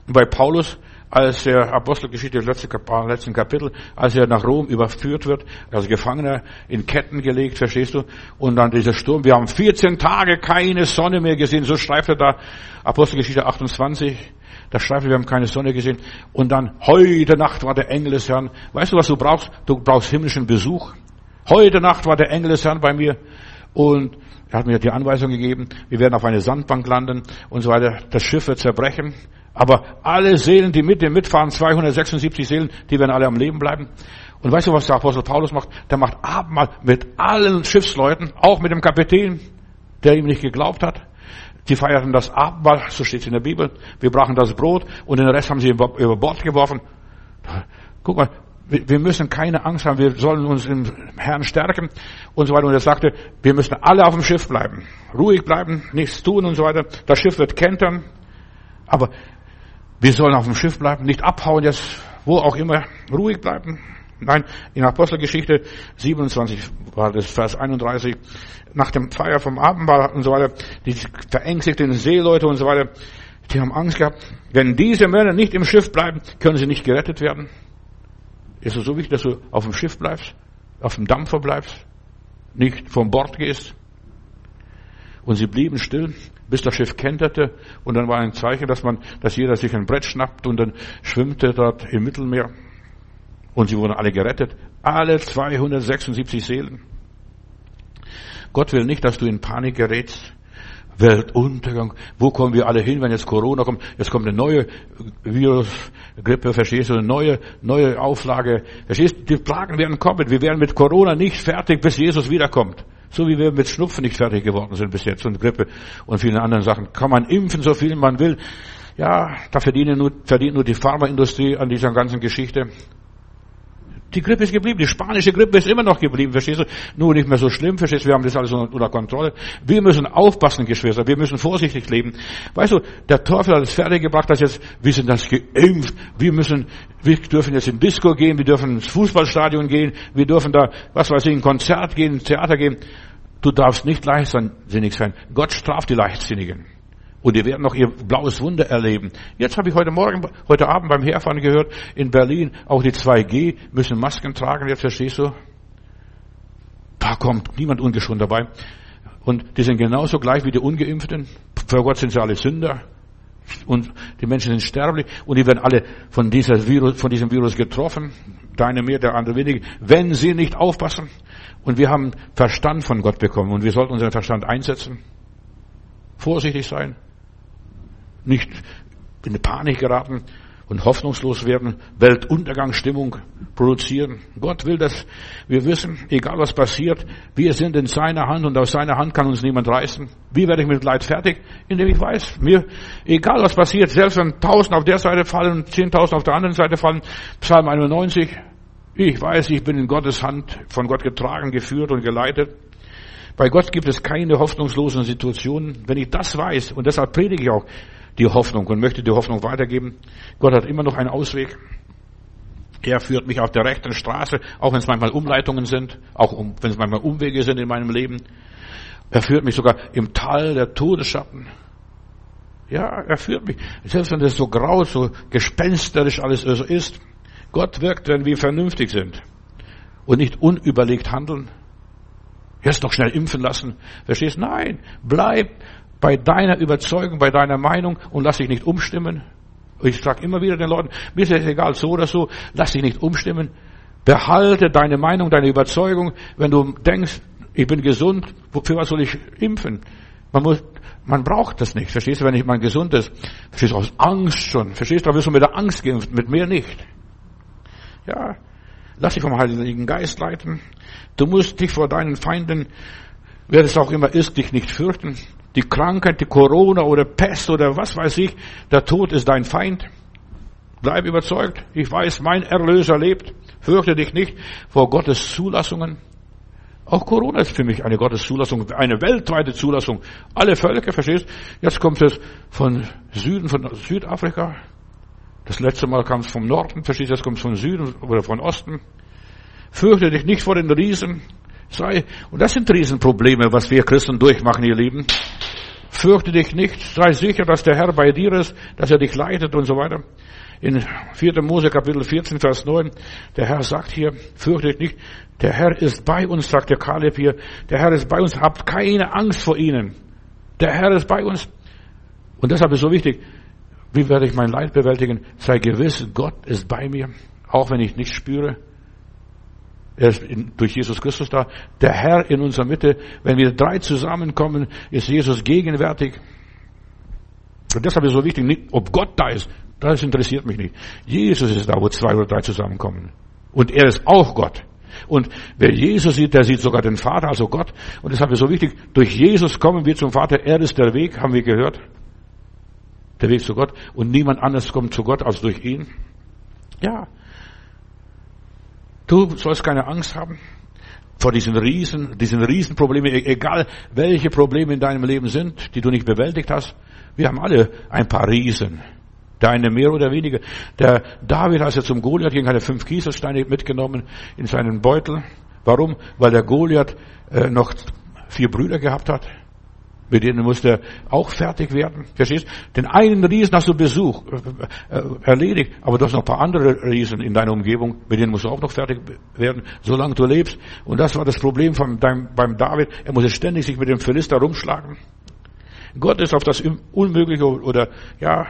Und bei Paulus als der Apostelgeschichte des letzten Kapitel, als er nach Rom überführt wird, als Gefangener in Ketten gelegt, verstehst du? Und dann dieser Sturm. Wir haben 14 Tage keine Sonne mehr gesehen. So schreibt er da, Apostelgeschichte 28. Da schreibt er, wir haben keine Sonne gesehen. Und dann, heute Nacht war der Engel des Herrn. Weißt du, was du brauchst? Du brauchst himmlischen Besuch. Heute Nacht war der Engel des Herrn bei mir. Und er hat mir die Anweisung gegeben, wir werden auf eine Sandbank landen und so weiter. Das Schiff wird zerbrechen. Aber alle Seelen, die mit dem mitfahren, 276 Seelen, die werden alle am Leben bleiben. Und weißt du, was der Apostel Paulus macht? Der macht Abendmahl mit allen Schiffsleuten, auch mit dem Kapitän, der ihm nicht geglaubt hat. Die feierten das Abendmahl, so steht es in der Bibel. Wir brachen das Brot und den Rest haben sie über Bord geworfen. Guck mal, wir müssen keine Angst haben, wir sollen uns im Herrn stärken und so weiter. Und er sagte, wir müssen alle auf dem Schiff bleiben, ruhig bleiben, nichts tun und so weiter. Das Schiff wird kentern, aber wir sollen auf dem Schiff bleiben, nicht abhauen jetzt, wo auch immer, ruhig bleiben. Nein, in Apostelgeschichte 27 war das Vers 31, nach dem Feier vom Abendmahl und so weiter, die verängstigten Seeleute und so weiter, die haben Angst gehabt. Wenn diese Männer nicht im Schiff bleiben, können sie nicht gerettet werden. Ist es so wichtig, dass du auf dem Schiff bleibst, auf dem Dampfer bleibst, nicht vom Bord gehst? Und sie blieben still bis das Schiff kenterte und dann war ein Zeichen, dass man, dass jeder sich ein Brett schnappt und dann schwimmte dort im Mittelmeer und sie wurden alle gerettet. Alle 276 Seelen. Gott will nicht, dass du in Panik gerätst. Weltuntergang. Wo kommen wir alle hin, wenn jetzt Corona kommt? Jetzt kommt eine neue Virusgrippe, verstehst du? Eine neue, neue Auflage. Verstehst du? Die Plagen werden kommen. Wir werden mit Corona nicht fertig, bis Jesus wiederkommt. So wie wir mit Schnupfen nicht fertig geworden sind bis jetzt und Grippe und vielen anderen Sachen. Kann man impfen, so viel man will. Ja, da verdient nur, verdient nur die Pharmaindustrie an dieser ganzen Geschichte. Die Grippe ist geblieben, die spanische Grippe ist immer noch geblieben, verstehst du? Nur nicht mehr so schlimm, verstehst du? Wir haben das alles unter Kontrolle. Wir müssen aufpassen, Geschwister, wir müssen vorsichtig leben. Weißt du, der Teufel hat es fertiggebracht, dass jetzt, wir sind das geimpft, wir müssen, wir dürfen jetzt in Disco gehen, wir dürfen ins Fußballstadion gehen, wir dürfen da, was weiß ich, in Konzert gehen, ins Theater gehen. Du darfst nicht leichtsinnig sein. Gott straft die Leichtsinnigen. Und die werden noch ihr blaues Wunder erleben. Jetzt habe ich heute Morgen, heute Abend beim Herfahren gehört, in Berlin, auch die 2G müssen Masken tragen, jetzt verstehst du? Da kommt niemand ungeschoren dabei. Und die sind genauso gleich wie die Ungeimpften. Vor Gott sind sie alle Sünder. Und die Menschen sind sterblich. Und die werden alle von, dieser Virus, von diesem Virus getroffen. Der eine mehr, der andere weniger. Wenn sie nicht aufpassen. Und wir haben Verstand von Gott bekommen. Und wir sollten unseren Verstand einsetzen. Vorsichtig sein nicht in Panik geraten und hoffnungslos werden, Weltuntergangsstimmung produzieren. Gott will, dass wir wissen, egal was passiert, wir sind in seiner Hand und aus seiner Hand kann uns niemand reißen. Wie werde ich mit Leid fertig? Indem ich weiß, mir, egal was passiert, selbst wenn tausend auf der Seite fallen zehntausend auf der anderen Seite fallen, Psalm 91, ich weiß, ich bin in Gottes Hand, von Gott getragen, geführt und geleitet. Bei Gott gibt es keine hoffnungslosen Situationen. Wenn ich das weiß, und deshalb predige ich auch, die Hoffnung und möchte die Hoffnung weitergeben. Gott hat immer noch einen Ausweg. Er führt mich auf der rechten Straße, auch wenn es manchmal Umleitungen sind, auch um, wenn es manchmal Umwege sind in meinem Leben. Er führt mich sogar im Tal der Todesschatten. Ja, er führt mich. Selbst wenn das so grau, so gespensterisch alles so ist. Gott wirkt, wenn wir vernünftig sind und nicht unüberlegt handeln. Erst noch schnell impfen lassen. Verstehst? Nein, bleib bei deiner Überzeugung, bei deiner Meinung und lass dich nicht umstimmen. Ich sage immer wieder den Leuten, mir ist es egal, so oder so, lass dich nicht umstimmen. Behalte deine Meinung, deine Überzeugung. Wenn du denkst, ich bin gesund, für was soll ich impfen? Man muss, man braucht das nicht. Verstehst du, wenn ich mal gesund ist? Verstehst du, aus Angst schon. Verstehst du, da wirst du mit der Angst geimpft, mit mir nicht. Ja. Lass dich vom Heiligen Geist leiten. Du musst dich vor deinen Feinden, wer es auch immer ist, dich nicht fürchten die Krankheit, die Corona oder Pest oder was weiß ich, der Tod ist dein Feind. Bleib überzeugt. Ich weiß, mein Erlöser lebt. Fürchte dich nicht vor Gottes Zulassungen. Auch Corona ist für mich eine Gottes Zulassung, eine weltweite Zulassung. Alle Völker, verstehst? Jetzt kommt es von Süden, von Südafrika. Das letzte Mal kam es vom Norden, verstehst? Jetzt kommt es von Süden oder von Osten. Fürchte dich nicht vor den Riesen. Sei, und das sind Riesenprobleme, was wir Christen durchmachen, ihr Lieben. Fürchte dich nicht, sei sicher, dass der Herr bei dir ist, dass er dich leitet und so weiter. In 4. Mose Kapitel 14, Vers 9, der Herr sagt hier, fürchte dich nicht, der Herr ist bei uns, sagt der Kaleb hier, der Herr ist bei uns, habt keine Angst vor ihnen. Der Herr ist bei uns. Und deshalb ist so wichtig, wie werde ich mein Leid bewältigen? Sei gewiss, Gott ist bei mir, auch wenn ich nicht spüre. Er ist durch Jesus Christus da. Der Herr in unserer Mitte. Wenn wir drei zusammenkommen, ist Jesus gegenwärtig. Und deshalb ist es so wichtig, nicht, ob Gott da ist. Das interessiert mich nicht. Jesus ist da, wo zwei oder drei zusammenkommen. Und er ist auch Gott. Und wer Jesus sieht, der sieht sogar den Vater, also Gott. Und deshalb ist es so wichtig, durch Jesus kommen wir zum Vater. Er ist der Weg, haben wir gehört. Der Weg zu Gott. Und niemand anders kommt zu Gott als durch ihn. Ja. Du sollst keine Angst haben vor diesen Riesen, diesen Riesenproblemen, e-, egal welche Probleme in deinem Leben sind, die du nicht bewältigt hast. Wir haben alle ein paar Riesen. Der eine mehr oder weniger. Der David, als er zum Goliath ging, hat er fünf Kieselsteine mitgenommen in seinen Beutel. Warum? Weil der Goliath äh, noch vier Brüder gehabt hat. Mit denen musste er auch fertig werden. Verstehst? Den einen Riesen hast du Besuch, äh, äh, erledigt, aber du hast noch ein paar andere Riesen in deiner Umgebung, mit denen musst du auch noch fertig werden, solange du lebst. Und das war das Problem von deinem, beim David. Er musste ständig sich mit dem Philister rumschlagen. Gott ist auf das Unmögliche oder, ja,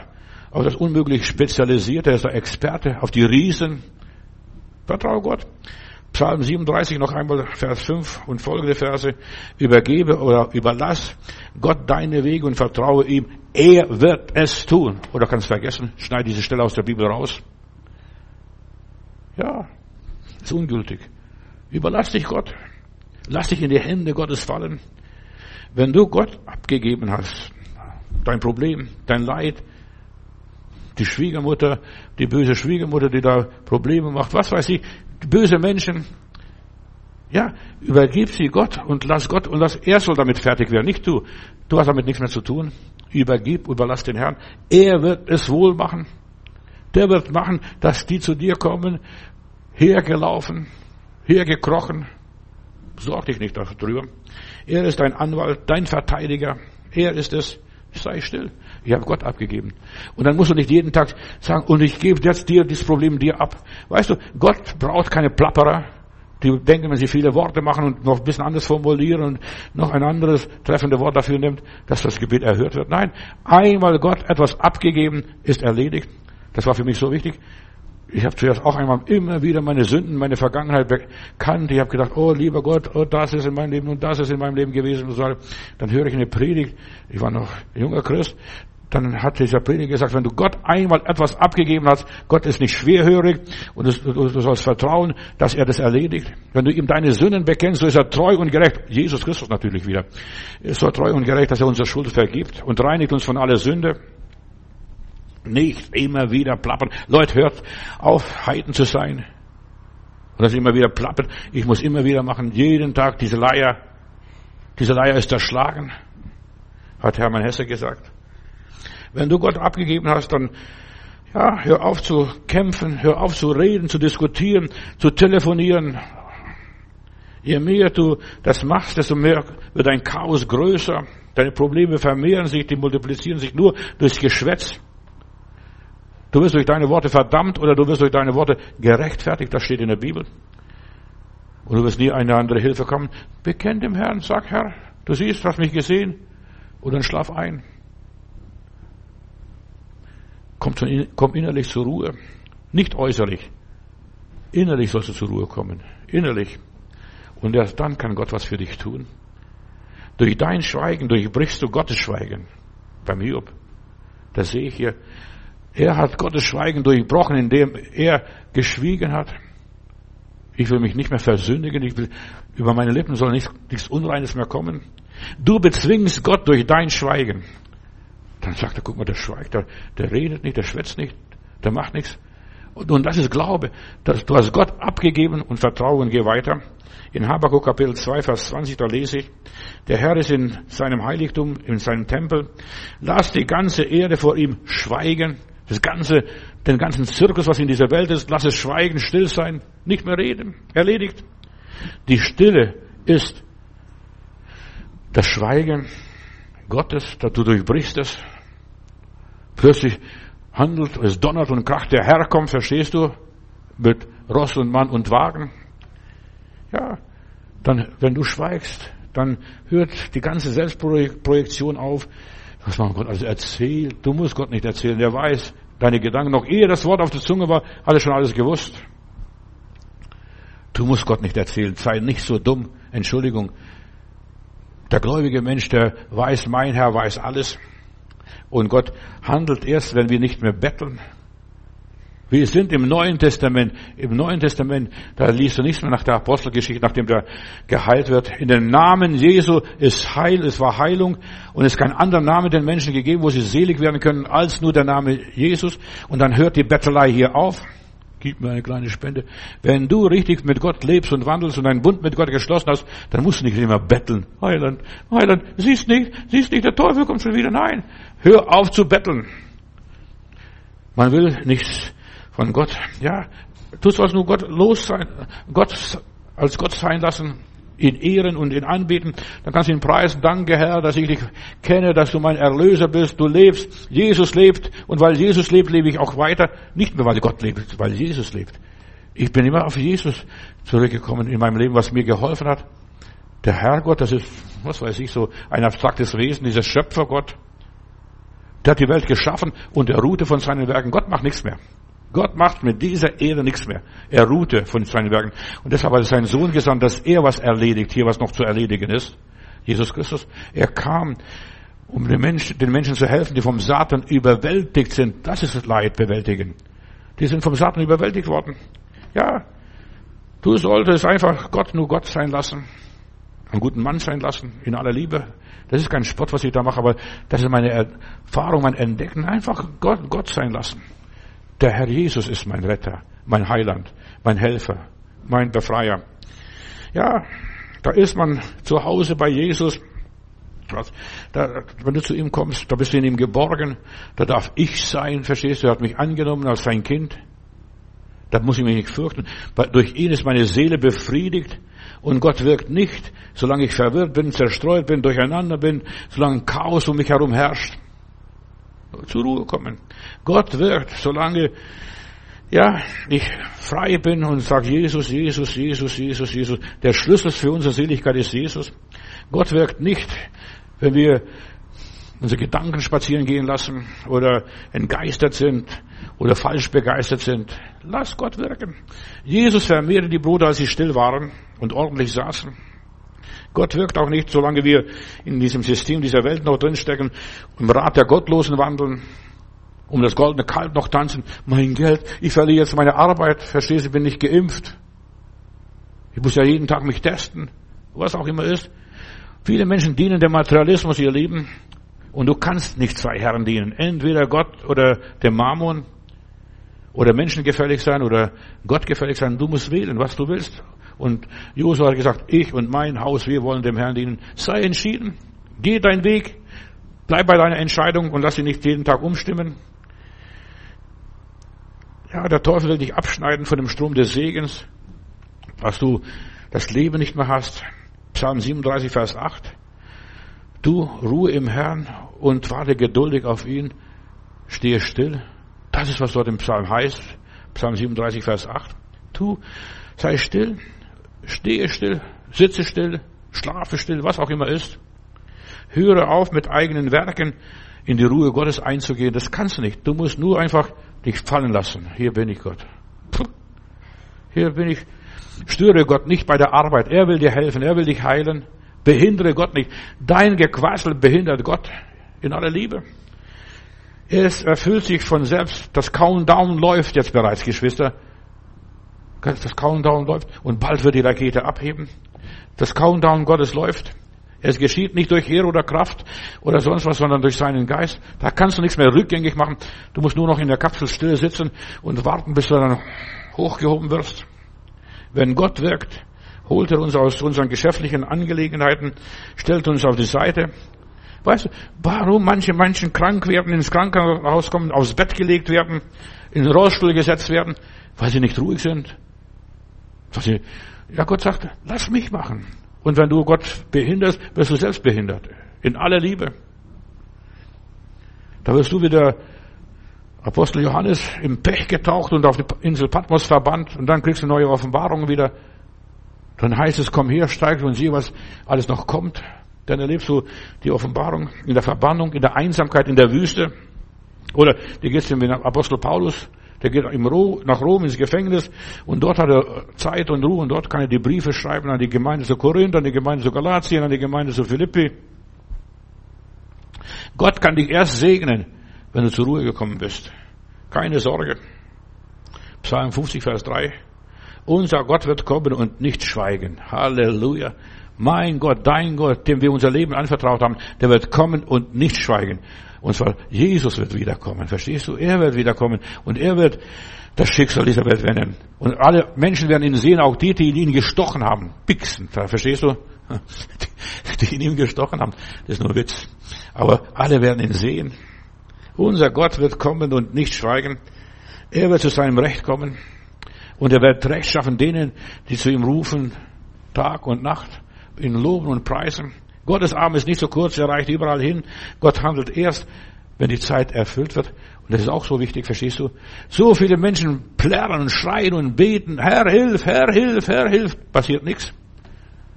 auf das Unmögliche spezialisiert. Er ist der Experte auf die Riesen. Vertraue Gott. Psalm 37 noch einmal Vers 5 und folgende Verse. Übergebe oder überlass Gott deine Wege und vertraue ihm. Er wird es tun. Oder kannst vergessen, schneide diese Stelle aus der Bibel raus. Ja, ist ungültig. Überlass dich Gott. Lass dich in die Hände Gottes fallen. Wenn du Gott abgegeben hast, dein Problem, dein Leid, die Schwiegermutter, die böse Schwiegermutter, die da Probleme macht, was weiß ich, böse Menschen. Ja, übergib sie Gott und lass Gott und lass, er soll damit fertig werden, nicht du. Du hast damit nichts mehr zu tun. Übergib, überlass den Herrn. Er wird es wohl machen. Der wird machen, dass die zu dir kommen, hergelaufen, hergekrochen. Sorg dich nicht darüber. Er ist dein Anwalt, dein Verteidiger. Er ist es. Sei still. Ich habe Gott abgegeben. Und dann musst du nicht jeden Tag sagen, und ich gebe jetzt dir dieses Problem dir ab. Weißt du, Gott braucht keine Plapperer, die denken, wenn sie viele Worte machen und noch ein bisschen anders formulieren und noch ein anderes treffende Wort dafür nimmt, dass das Gebet erhört wird. Nein, einmal Gott etwas abgegeben, ist erledigt. Das war für mich so wichtig. Ich habe zuerst auch einmal immer wieder meine Sünden, meine Vergangenheit bekannt. Ich habe gedacht, oh lieber Gott, oh das ist in meinem Leben und das ist in meinem Leben gewesen. Und so. Dann höre ich eine Predigt. Ich war noch junger Christ. Dann hat dieser Prediger gesagt, wenn du Gott einmal etwas abgegeben hast, Gott ist nicht schwerhörig und du, sollst vertrauen, dass er das erledigt. Wenn du ihm deine Sünden bekennst, so ist er treu und gerecht. Jesus Christus natürlich wieder. Ist so treu und gerecht, dass er unsere Schuld vergibt und reinigt uns von aller Sünde. Nicht immer wieder plappern. Leute, hört auf, Heiden zu sein. Und dass immer wieder plappert. Ich muss immer wieder machen, jeden Tag diese Leier. Diese Leier ist erschlagen, hat Hermann Hesse gesagt. Wenn du Gott abgegeben hast, dann ja, hör auf zu kämpfen, hör auf zu reden, zu diskutieren, zu telefonieren. Je mehr du das machst, desto mehr wird dein Chaos größer. Deine Probleme vermehren sich, die multiplizieren sich nur durchs Geschwätz. Du wirst durch deine Worte verdammt oder du wirst durch deine Worte gerechtfertigt. Das steht in der Bibel. Und du wirst nie eine andere Hilfe kommen. Bekenn dem Herrn, sag Herr, du siehst, hast mich gesehen. Und dann schlaf ein. Komm innerlich zur Ruhe. Nicht äußerlich. Innerlich sollst du zur Ruhe kommen. Innerlich. Und erst dann kann Gott was für dich tun. Durch dein Schweigen durchbrichst du Gottes Schweigen. Beim Hiob. Das sehe ich hier. Er hat Gottes Schweigen durchbrochen, indem er geschwiegen hat. Ich will mich nicht mehr versündigen, ich will, über meine Lippen soll nichts, nichts Unreines mehr kommen. Du bezwingst Gott durch dein Schweigen. Dann sagt er, guck mal, der schweigt, der, der redet nicht, der schwätzt nicht, der macht nichts. Und, und das ist Glaube. Das, du hast Gott abgegeben und Vertrauen, geh weiter. In Habakkuk Kapitel 2, Vers 20, da lese ich, der Herr ist in seinem Heiligtum, in seinem Tempel. Lass die ganze Erde vor ihm schweigen. Das ganze, den ganzen Zirkus, was in dieser Welt ist, lass es schweigen, still sein, nicht mehr reden. Erledigt. Die Stille ist das Schweigen Gottes, da du durchbrichst es. Plötzlich handelt, es donnert und kracht, der Herr kommt, verstehst du? Mit Ross und Mann und Wagen. Ja, dann, wenn du schweigst, dann hört die ganze Selbstprojektion auf. Was man Gott also erzählt? Du musst Gott nicht erzählen. Der weiß deine Gedanken. Noch ehe das Wort auf der Zunge war, hat er schon alles gewusst. Du musst Gott nicht erzählen. Sei nicht so dumm. Entschuldigung. Der gläubige Mensch, der weiß, mein Herr weiß alles. Und Gott handelt erst, wenn wir nicht mehr betteln, wir sind im Neuen Testament. Im Neuen Testament, da liest du nichts mehr nach der Apostelgeschichte, nachdem der geheilt wird. In dem Namen Jesu ist Heil, es war Heilung und es ist kein anderer Name den Menschen gegeben, wo sie selig werden können, als nur der Name Jesus. Und dann hört die Bettelei hier auf. Gib mir eine kleine Spende. Wenn du richtig mit Gott lebst und wandelst und einen Bund mit Gott geschlossen hast, dann musst du nicht immer betteln. Heiland, Heiland, siehst nicht, siehst nicht, der Teufel kommt schon wieder. Nein, hör auf zu betteln. Man will nichts von Gott. Ja, du sollst nur Gott los sein, Gott als Gott sein lassen, ihn ehren und ihn anbieten. Dann kannst du ihn preisen. Danke, Herr, dass ich dich kenne, dass du mein Erlöser bist. Du lebst. Jesus lebt. Und weil Jesus lebt, lebe ich auch weiter. Nicht mehr, weil Gott lebt, weil Jesus lebt. Ich bin immer auf Jesus zurückgekommen in meinem Leben, was mir geholfen hat. Der Herrgott, das ist, was weiß ich, so ein abstraktes Wesen, dieser Schöpfergott. Der hat die Welt geschaffen und er ruhte von seinen Werken. Gott macht nichts mehr. Gott macht mit dieser Erde nichts mehr. Er ruhte von seinen Werken. Und deshalb hat seinen Sohn gesandt, dass er was erledigt, hier was noch zu erledigen ist. Jesus Christus. Er kam, um den Menschen, den Menschen zu helfen, die vom Satan überwältigt sind. Das ist das Leid bewältigen. Die sind vom Satan überwältigt worden. Ja, du solltest einfach Gott nur Gott sein lassen. Einen guten Mann sein lassen, in aller Liebe. Das ist kein Spott, was ich da mache, aber das ist meine Erfahrung, mein Entdecken. Einfach Gott, Gott sein lassen. Der Herr Jesus ist mein Retter, mein Heiland, mein Helfer, mein Befreier. Ja, da ist man zu Hause bei Jesus. Da, wenn du zu ihm kommst, da bist du in ihm geborgen. Da darf ich sein, verstehst du? Er hat mich angenommen als sein Kind. Da muss ich mich nicht fürchten. Durch ihn ist meine Seele befriedigt. Und Gott wirkt nicht, solange ich verwirrt bin, zerstreut bin, durcheinander bin, solange Chaos um mich herum herrscht. Zur Ruhe kommen. Gott wirkt, solange ja, ich frei bin und sage Jesus, Jesus, Jesus, Jesus, Jesus. Der Schlüssel für unsere Seligkeit ist Jesus. Gott wirkt nicht, wenn wir unsere Gedanken spazieren gehen lassen oder entgeistert sind oder falsch begeistert sind. Lass Gott wirken. Jesus vermehrte die Brüder, als sie still waren und ordentlich saßen. Gott wirkt auch nicht, solange wir in diesem System dieser Welt noch drinstecken, im Rat der Gottlosen wandeln, um das goldene Kalb noch tanzen. Mein Geld, ich verliere jetzt meine Arbeit, verstehst du, bin nicht geimpft. Ich muss ja jeden Tag mich testen, was auch immer ist. Viele Menschen dienen dem Materialismus ihr Leben und du kannst nicht zwei Herren dienen. Entweder Gott oder dem Mammon oder Menschen gefällig sein oder Gott gefällig sein. Du musst wählen, was du willst. Und Josua hat gesagt, ich und mein Haus, wir wollen dem Herrn dienen. Sei entschieden. Geh deinen Weg. Bleib bei deiner Entscheidung und lass sie nicht jeden Tag umstimmen. Ja, der Teufel will dich abschneiden von dem Strom des Segens, was du das Leben nicht mehr hast. Psalm 37, Vers 8. Du ruhe im Herrn und warte geduldig auf ihn. Stehe still. Das ist, was dort im Psalm heißt. Psalm 37, Vers 8. Tu, sei still, stehe still, sitze still, schlafe still, was auch immer ist. Höre auf, mit eigenen Werken in die Ruhe Gottes einzugehen. Das kannst du nicht. Du musst nur einfach dich fallen lassen. Hier bin ich Gott. Hier bin ich. Störe Gott nicht bei der Arbeit. Er will dir helfen. Er will dich heilen. Behindere Gott nicht. Dein Gequassel behindert Gott in aller Liebe. Es erfüllt sich von selbst. Das Countdown läuft jetzt bereits, Geschwister. Das Countdown läuft und bald wird die Rakete abheben. Das Countdown Gottes läuft. Es geschieht nicht durch Heer oder Kraft oder sonst was, sondern durch seinen Geist. Da kannst du nichts mehr rückgängig machen. Du musst nur noch in der Kapsel still sitzen und warten, bis du dann hochgehoben wirst. Wenn Gott wirkt, holt er uns aus unseren geschäftlichen Angelegenheiten, stellt uns auf die Seite. Weißt du, warum manche Menschen krank werden, ins Krankenhaus kommen, aufs Bett gelegt werden, in den Rollstuhl gesetzt werden, weil sie nicht ruhig sind? Sie, ja, Gott sagt, lass mich machen. Und wenn du Gott behinderst, wirst du selbst behindert. In aller Liebe. Da wirst du wieder Apostel Johannes im Pech getaucht und auf die Insel Patmos verbannt und dann kriegst du neue Offenbarungen wieder. Dann heißt es, komm her, steig und sieh, was alles noch kommt. Dann erlebst du die Offenbarung in der Verbannung, in der Einsamkeit, in der Wüste. Oder dir geht's dem Apostel Paulus, der geht nach Rom ins Gefängnis und dort hat er Zeit und Ruhe und dort kann er die Briefe schreiben an die Gemeinde zu Korinth, an die Gemeinde zu Galatien, an die Gemeinde zu Philippi. Gott kann dich erst segnen, wenn du zur Ruhe gekommen bist. Keine Sorge. Psalm 50, Vers 3. Unser Gott wird kommen und nicht schweigen. Halleluja. Mein Gott, dein Gott, dem wir unser Leben anvertraut haben, der wird kommen und nicht schweigen. Und zwar Jesus wird wiederkommen. Verstehst du? Er wird wiederkommen und er wird das Schicksal dieser Welt wenden. Und alle Menschen werden ihn sehen, auch die, die ihn gestochen haben. Pixen. Verstehst du? Die, die in ihm gestochen haben. Das ist nur Witz. Aber alle werden ihn sehen. Unser Gott wird kommen und nicht schweigen. Er wird zu seinem Recht kommen. Und er wird Recht schaffen denen, die zu ihm rufen, Tag und Nacht, ihn loben und preisen. Gottes Arm ist nicht so kurz, er reicht überall hin. Gott handelt erst, wenn die Zeit erfüllt wird. Und das ist auch so wichtig, verstehst du? So viele Menschen plärren und schreien und beten, Herr, hilf, Herr, hilf, Herr, hilf. Passiert nichts.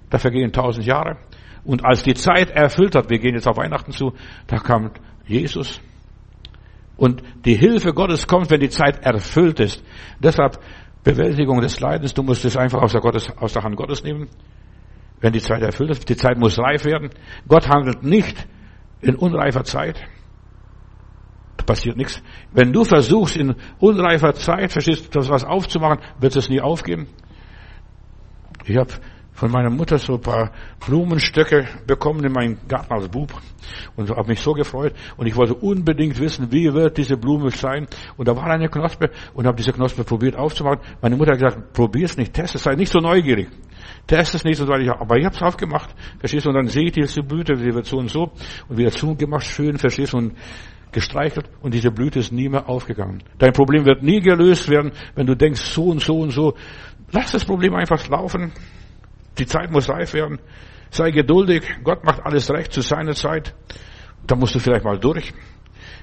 Da vergehen tausend Jahre. Und als die Zeit erfüllt hat, wir gehen jetzt auf Weihnachten zu, da kam Jesus. Und die Hilfe Gottes kommt, wenn die Zeit erfüllt ist. Deshalb Bewältigung des Leidens, du musst es einfach aus der, Gottes, aus der Hand Gottes nehmen. Wenn die Zeit erfüllt ist, die Zeit muss reif werden. Gott handelt nicht in unreifer Zeit. Da passiert nichts. Wenn du versuchst, in unreifer Zeit, verstehst du, das was aufzumachen, wird es nie aufgeben. Ich habe von meiner Mutter so ein paar Blumenstöcke bekommen in meinen Garten als Bub und habe mich so gefreut und ich wollte unbedingt wissen, wie wird diese Blume sein und da war eine Knospe und habe diese Knospe probiert aufzumachen. Meine Mutter hat gesagt, probier es nicht, test es, sei nicht so neugierig. Test es nicht, so, ich, aber ich habe es aufgemacht, verstehst du, und dann sehe ich diese Blüte, die wird so und so und wieder zugemacht, schön, verstehst du, und gestreichelt und diese Blüte ist nie mehr aufgegangen. Dein Problem wird nie gelöst werden, wenn du denkst, so und so und so. Lass das Problem einfach laufen. Die Zeit muss reif werden. Sei geduldig. Gott macht alles recht zu seiner Zeit. Da musst du vielleicht mal durch.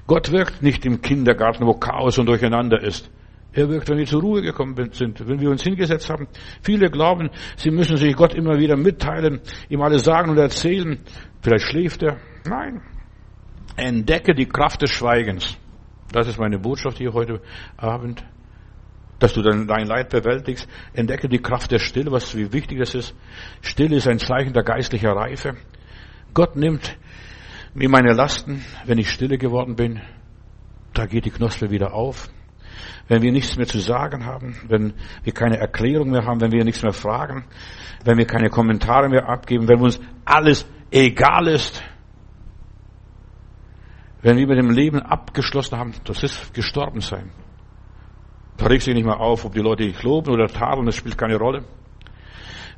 Gott wirkt nicht im Kindergarten, wo Chaos und Durcheinander ist. Er wirkt, wenn wir zur Ruhe gekommen sind, wenn wir uns hingesetzt haben. Viele glauben, sie müssen sich Gott immer wieder mitteilen, ihm alles sagen und erzählen. Vielleicht schläft er. Nein. Entdecke die Kraft des Schweigens. Das ist meine Botschaft hier heute Abend dass du dein Leid bewältigst. Entdecke die Kraft der Stille, was wie wichtig das ist. Stille ist ein Zeichen der geistlichen Reife. Gott nimmt mir meine Lasten, wenn ich stille geworden bin. Da geht die Knospe wieder auf. Wenn wir nichts mehr zu sagen haben, wenn wir keine Erklärung mehr haben, wenn wir nichts mehr fragen, wenn wir keine Kommentare mehr abgeben, wenn uns alles egal ist, wenn wir mit dem Leben abgeschlossen haben, das ist gestorben sein. Da regt sich nicht mehr auf, ob die Leute dich loben oder tadeln, das spielt keine Rolle.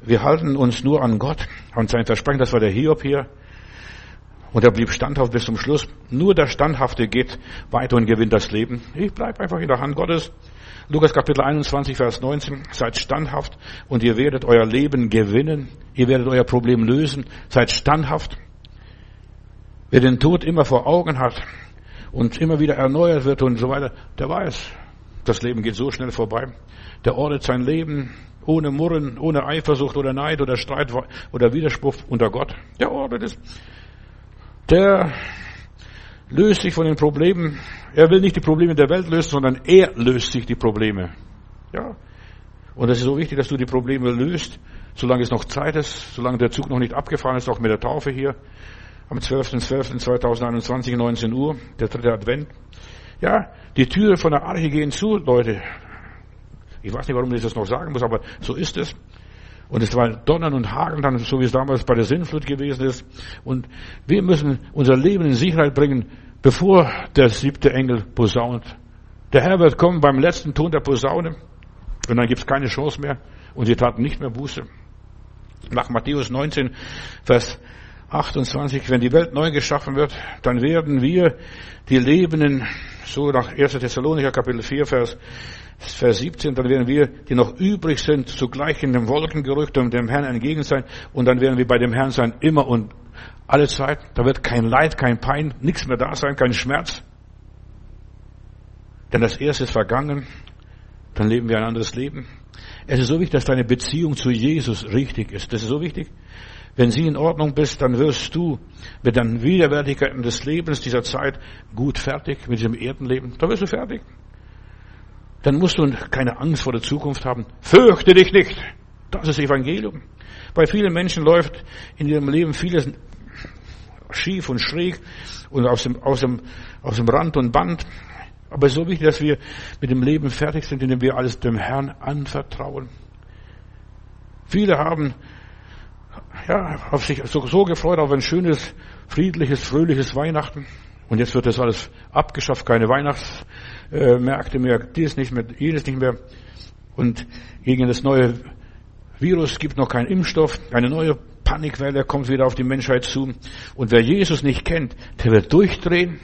Wir halten uns nur an Gott, an sein Versprechen, das war der Hiob hier. Und er blieb standhaft bis zum Schluss. Nur der Standhafte geht weiter und gewinnt das Leben. Ich bleibe einfach in der Hand Gottes. Lukas Kapitel 21, Vers 19. Seid standhaft und ihr werdet euer Leben gewinnen. Ihr werdet euer Problem lösen. Seid standhaft. Wer den Tod immer vor Augen hat und immer wieder erneuert wird und so weiter, der weiß, das Leben geht so schnell vorbei. Der ordnet sein Leben ohne Murren, ohne Eifersucht oder Neid oder Streit oder Widerspruch unter Gott. Der ordnet es. Der löst sich von den Problemen. Er will nicht die Probleme der Welt lösen, sondern er löst sich die Probleme. Ja. Und es ist so wichtig, dass du die Probleme löst, solange es noch Zeit ist, solange der Zug noch nicht abgefahren ist, auch mit der Taufe hier. Am 12.12.2021, 19 Uhr, der dritte Advent. Ja, die Türe von der Arche gehen zu, Leute. Ich weiß nicht, warum ich das noch sagen muss, aber so ist es. Und es war Donnern und Hageln, dann, so wie es damals bei der Sinnflut gewesen ist. Und wir müssen unser Leben in Sicherheit bringen, bevor der siebte Engel posaunt. Der Herr wird kommen beim letzten Ton der Posaune. Und dann gibt es keine Chance mehr. Und sie taten nicht mehr Buße. Nach Matthäus 19, Vers 28, wenn die Welt neu geschaffen wird, dann werden wir, die Lebenden, so nach 1. Thessalonicher Kapitel 4, Vers, Vers 17, dann werden wir, die noch übrig sind, zugleich in den Wolken gerückt und dem Herrn entgegen sein und dann werden wir bei dem Herrn sein, immer und alle Zeit. Da wird kein Leid, kein Pein, nichts mehr da sein, kein Schmerz. Denn das Erste ist vergangen, dann leben wir ein anderes Leben. Es ist so wichtig, dass deine Beziehung zu Jesus richtig ist. Das ist so wichtig. Wenn sie in Ordnung bist, dann wirst du mit den Widerwärtigkeiten des Lebens dieser Zeit gut fertig, mit diesem Erdenleben. Da wirst du fertig. Dann musst du keine Angst vor der Zukunft haben. Fürchte dich nicht. Das ist Evangelium. Bei vielen Menschen läuft in ihrem Leben vieles schief und schräg und aus dem, aus dem, aus dem Rand und Band. Aber es ist so wichtig, dass wir mit dem Leben fertig sind, indem wir alles dem Herrn anvertrauen. Viele haben ja, auf sich so, so gefreut auf ein schönes, friedliches, fröhliches Weihnachten. Und jetzt wird das alles abgeschafft, keine Weihnachtsmärkte mehr, dies nicht mehr, jenes nicht mehr. Und gegen das neue Virus gibt noch keinen Impfstoff, eine neue Panikwelle kommt wieder auf die Menschheit zu. Und wer Jesus nicht kennt, der wird durchdrehen,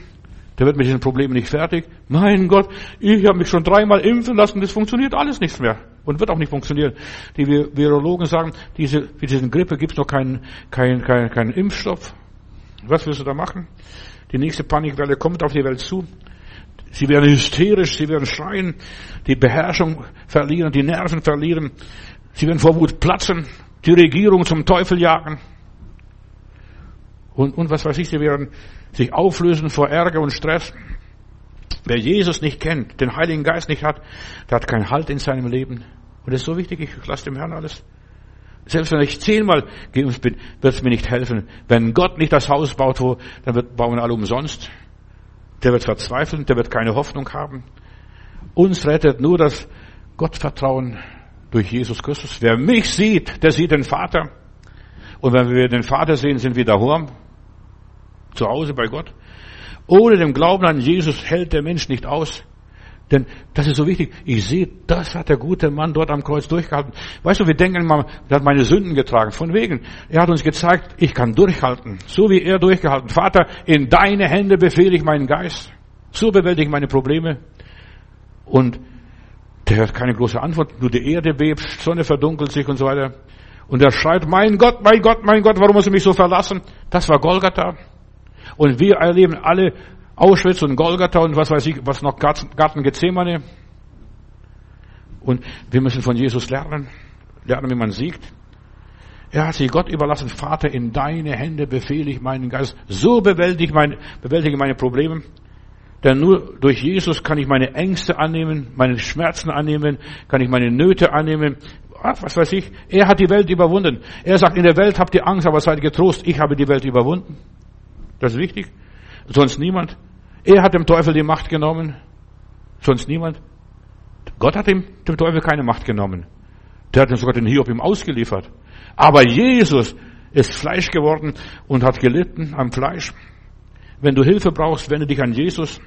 der wird mit diesen Problemen nicht fertig. Mein Gott, ich habe mich schon dreimal impfen lassen, das funktioniert alles nichts mehr und wird auch nicht funktionieren. Die Virologen sagen, diese, für diese Grippe gibt es noch keinen keinen keinen keinen Impfstoff. Was wirst du da machen? Die nächste Panikwelle kommt auf die Welt zu. Sie werden hysterisch, sie werden schreien, die Beherrschung verlieren, die Nerven verlieren. Sie werden vor Wut platzen, die Regierung zum Teufel jagen. Und, und was weiß ich, sie werden sich auflösen vor Ärger und Stress. Wer Jesus nicht kennt, den Heiligen Geist nicht hat, der hat keinen Halt in seinem Leben. Und das ist so wichtig, ich lasse dem Herrn alles. Selbst wenn ich zehnmal geimpft bin, wird es mir nicht helfen. Wenn Gott nicht das Haus baut, wo, dann wird, bauen alle umsonst. Der wird verzweifeln, der wird keine Hoffnung haben. Uns rettet nur das Gottvertrauen, Durch Jesus Christus. Wer mich sieht, der sieht den Vater. Und wenn wir den Vater sehen, sind wir daheim. Zu Hause bei Gott. Ohne den Glauben an Jesus hält der Mensch nicht aus. Denn das ist so wichtig. Ich sehe, das hat der gute Mann dort am Kreuz durchgehalten. Weißt du, wir denken mal, er hat meine Sünden getragen. Von wegen. Er hat uns gezeigt, ich kann durchhalten. So wie er durchgehalten. Vater, in deine Hände befehle ich meinen Geist. So bewältige ich meine Probleme. Und der hat keine große Antwort. Nur die Erde bebt, Sonne verdunkelt sich und so weiter. Und er schreit, mein Gott, mein Gott, mein Gott, warum musst du mich so verlassen? Das war Golgatha. Und wir erleben alle Auschwitz und Golgatha und was weiß ich, was noch Garten Gethsemane. Und wir müssen von Jesus lernen, lernen, wie man siegt. Er hat sich Gott überlassen. Vater, in deine Hände befehle ich meinen Geist. So bewältige, mein, bewältige meine Probleme. Denn nur durch Jesus kann ich meine Ängste annehmen, meine Schmerzen annehmen, kann ich meine Nöte annehmen. Ach, was weiß ich. Er hat die Welt überwunden. Er sagt, in der Welt habt ihr Angst, aber seid getrost. Ich habe die Welt überwunden. Das ist wichtig. Sonst niemand. Er hat dem Teufel die Macht genommen, sonst niemand. Gott hat dem, dem Teufel keine Macht genommen. Der hat sogar den Hiob ihm ausgeliefert. Aber Jesus ist Fleisch geworden und hat gelitten am Fleisch. Wenn du Hilfe brauchst, wende dich an Jesus.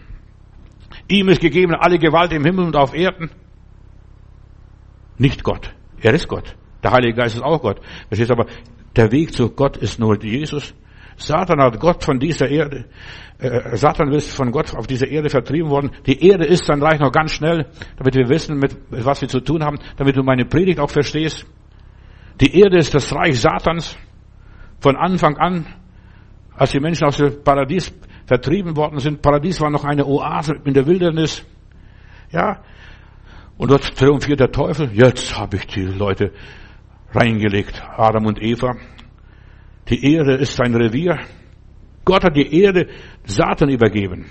Ihm ist gegeben alle Gewalt im Himmel und auf Erden. Nicht Gott. Er ist Gott. Der Heilige Geist ist auch Gott. Verstehst aber, der Weg zu Gott ist nur Jesus. Satan hat Gott von dieser Erde, äh, Satan ist von Gott auf dieser Erde vertrieben worden. Die Erde ist dann gleich noch ganz schnell, damit wir wissen, mit was wir zu tun haben, damit du meine Predigt auch verstehst. Die Erde ist das Reich Satans von Anfang an, als die Menschen aus dem Paradies vertrieben worden sind. Paradies war noch eine Oase in der Wildernis. Ja. Und dort triumphiert der Teufel. Jetzt habe ich die Leute reingelegt, Adam und Eva. Die Erde ist sein Revier. Gott hat die Erde Satan übergeben.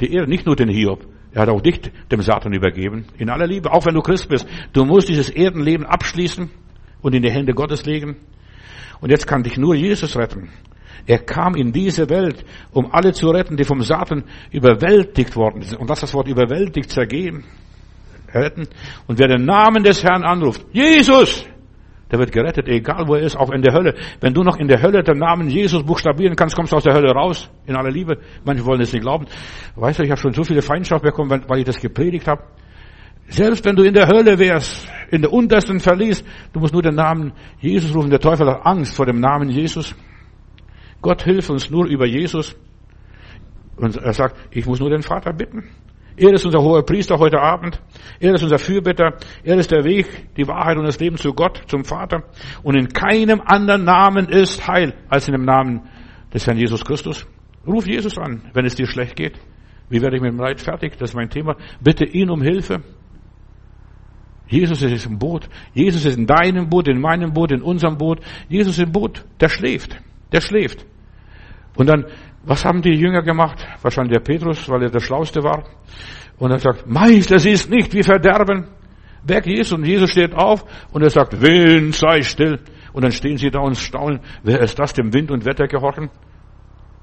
Die Erde, nicht nur den Hiob. Er hat auch dich dem Satan übergeben. In aller Liebe, auch wenn du Christ bist. Du musst dieses Erdenleben abschließen und in die Hände Gottes legen. Und jetzt kann dich nur Jesus retten. Er kam in diese Welt, um alle zu retten, die vom Satan überwältigt worden sind. Und was das Wort überwältigt zergehen, retten. Und wer den Namen des Herrn anruft, Jesus, der wird gerettet, egal wo er ist, auch in der Hölle. Wenn du noch in der Hölle den Namen Jesus buchstabieren kannst, kommst du aus der Hölle raus, in aller Liebe. Manche wollen es nicht glauben. Weißt du, ich habe schon so viele Feindschaft bekommen, weil ich das gepredigt habe. Selbst wenn du in der Hölle wärst, in der untersten Verlies, du musst nur den Namen Jesus rufen. Der Teufel hat Angst vor dem Namen Jesus. Gott hilft uns nur über Jesus. Und er sagt, ich muss nur den Vater bitten. Er ist unser hoher Priester heute Abend. Er ist unser Fürbitter. Er ist der Weg, die Wahrheit und das Leben zu Gott, zum Vater. Und in keinem anderen Namen ist Heil als in dem Namen des Herrn Jesus Christus. Ruf Jesus an, wenn es dir schlecht geht. Wie werde ich mit dem Leid fertig? Das ist mein Thema. Bitte ihn um Hilfe. Jesus ist im Boot. Jesus ist in deinem Boot, in meinem Boot, in unserem Boot. Jesus ist im Boot. Der schläft. Der schläft. Und dann was haben die Jünger gemacht? Wahrscheinlich der Petrus, weil er der Schlauste war. Und er sagt, Meister, sie ist nicht, wir verderben. Weg Jesus. Und Jesus steht auf und er sagt, Wind, sei still. Und dann stehen sie da und staunen, wer ist das, dem Wind und Wetter gehorchen?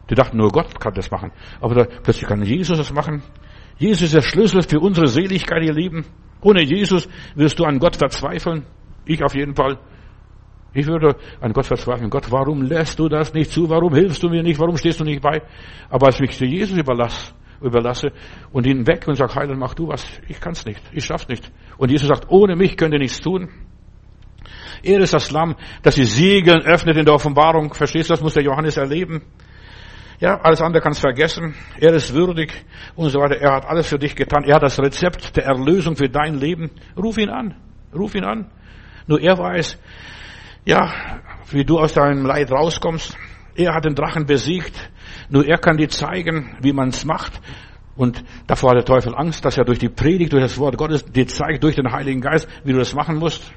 Die dachten, nur Gott kann das machen. Aber da, plötzlich kann Jesus das machen. Jesus ist der Schlüssel für unsere Seligkeit, ihr Lieben. Ohne Jesus wirst du an Gott verzweifeln. Ich auf jeden Fall. Ich würde an Gott verzweifeln. Gott, warum lässt du das nicht zu? Warum hilfst du mir nicht? Warum stehst du nicht bei? Aber als ich zu Jesus überlasse, überlasse und ihn weg und sage, Heiland, mach du was. Ich kann's nicht. Ich schaff's nicht. Und Jesus sagt, ohne mich könnt ihr nichts tun. Er ist das Lamm, das die Siegeln öffnet in der Offenbarung. Verstehst du, das muss der Johannes erleben. Ja, alles andere kannst vergessen. Er ist würdig und so weiter. Er hat alles für dich getan. Er hat das Rezept der Erlösung für dein Leben. Ruf ihn an. Ruf ihn an. Nur er weiß, ja, wie du aus deinem Leid rauskommst. Er hat den Drachen besiegt. Nur er kann dir zeigen, wie man es macht. Und davor hat der Teufel Angst, dass er durch die Predigt, durch das Wort Gottes dir zeigt, durch den Heiligen Geist, wie du das machen musst.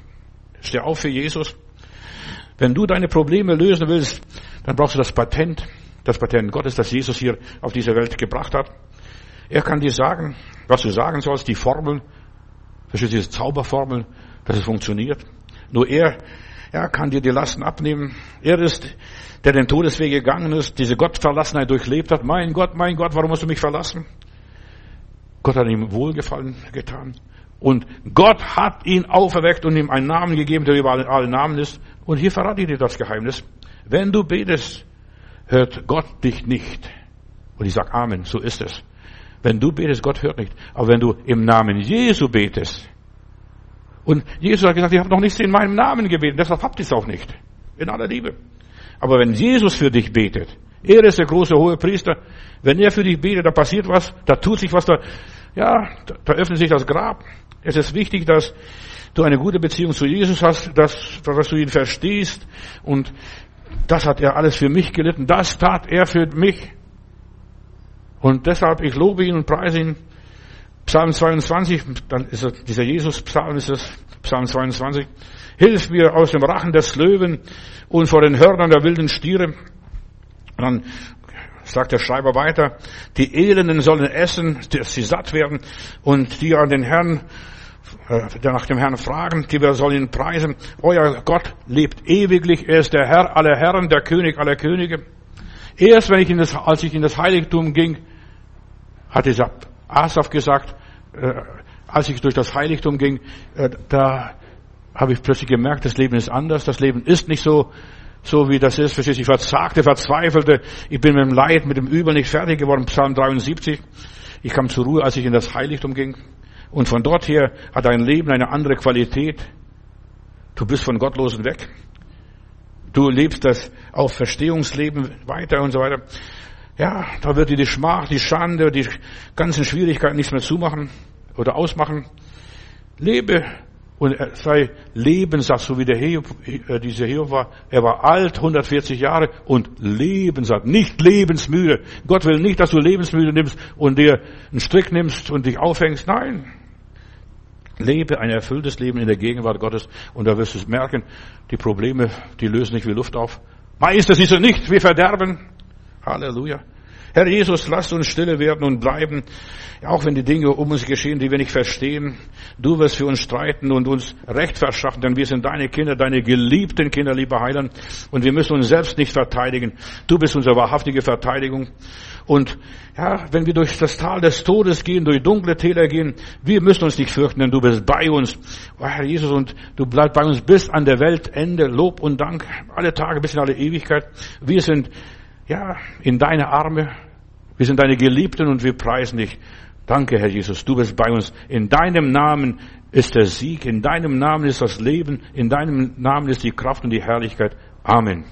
Steh auf für Jesus. Wenn du deine Probleme lösen willst, dann brauchst du das Patent, das Patent Gottes, das Jesus hier auf diese Welt gebracht hat. Er kann dir sagen, was du sagen sollst, die Formel, verstehst du, diese Zauberformel, dass es funktioniert. Nur er er kann dir die Lasten abnehmen. Er ist, der den Todesweg gegangen ist, diese Gottverlassenheit durchlebt hat. Mein Gott, mein Gott, warum hast du mich verlassen? Gott hat ihm Wohlgefallen getan. Und Gott hat ihn auferweckt und ihm einen Namen gegeben, der über allen Namen ist. Und hier verrate ich dir das Geheimnis. Wenn du betest, hört Gott dich nicht. Und ich sage Amen, so ist es. Wenn du betest, Gott hört nicht. Aber wenn du im Namen Jesu betest, und Jesus hat gesagt, ich habe noch nichts in meinem Namen gebetet, deshalb habt ihr es auch nicht. In aller Liebe. Aber wenn Jesus für dich betet, er ist der große hohe Priester, wenn er für dich betet, da passiert was, da tut sich was, da, ja, da, da öffnet sich das Grab. Es ist wichtig, dass du eine gute Beziehung zu Jesus hast, dass, dass du ihn verstehst und das hat er alles für mich gelitten, das tat er für mich. Und deshalb, ich lobe ihn und preise ihn. Psalm 22, dann ist es, dieser Jesus-Psalm ist es, Psalm 22. Hilf mir aus dem Rachen des Löwen und vor den Hörnern der wilden Stiere. Und dann sagt der Schreiber weiter, die Elenden sollen essen, dass sie satt werden und die an den Herrn, äh, nach dem Herrn fragen, die wir sollen ihn preisen. Euer Gott lebt ewiglich, er ist der Herr aller Herren, der König aller Könige. Erst wenn ich in das, als ich in das Heiligtum ging, hat dieser Asaf gesagt, als ich durch das Heiligtum ging, äh, da habe ich plötzlich gemerkt, das Leben ist anders, das Leben ist nicht so, so wie das ist. Verstehst Ich verzagte, verzweifelte, ich bin mit dem Leid, mit dem Übel nicht fertig geworden. Psalm 73. Ich kam zur Ruhe, als ich in das Heiligtum ging. Und von dort her hat dein Leben eine andere Qualität. Du bist von Gottlosen weg. Du lebst das Auferstehungsleben weiter und so weiter. Ja, da wird dir die Schmach, die Schande, die ganzen Schwierigkeiten nichts mehr zumachen oder ausmachen. Lebe und sei lebenssatt, so wie der Hiob, äh, dieser Hiob war. Er war alt, 140 Jahre und lebenssatt, nicht lebensmüde. Gott will nicht, dass du lebensmüde nimmst und dir einen Strick nimmst und dich aufhängst. Nein. Lebe ein erfülltes Leben in der Gegenwart Gottes und da wirst du merken, die Probleme, die lösen nicht wie Luft auf. Meister, sie sind nicht, wir verderben. Halleluja. Herr Jesus, lass uns stille werden und bleiben, auch wenn die Dinge um uns geschehen, die wir nicht verstehen. Du wirst für uns streiten und uns Recht verschaffen, denn wir sind deine Kinder, deine geliebten Kinder, lieber Heiland, und wir müssen uns selbst nicht verteidigen. Du bist unsere wahrhaftige Verteidigung. Und ja, wenn wir durch das Tal des Todes gehen, durch dunkle Täler gehen, wir müssen uns nicht fürchten, denn du bist bei uns. Oh, Herr Jesus, und du bleibst bei uns bis an der Weltende. Lob und Dank, alle Tage bis in alle Ewigkeit. Wir sind ja, in deine Arme. Wir sind deine Geliebten und wir preisen dich. Danke, Herr Jesus, du bist bei uns. In deinem Namen ist der Sieg, in deinem Namen ist das Leben, in deinem Namen ist die Kraft und die Herrlichkeit. Amen.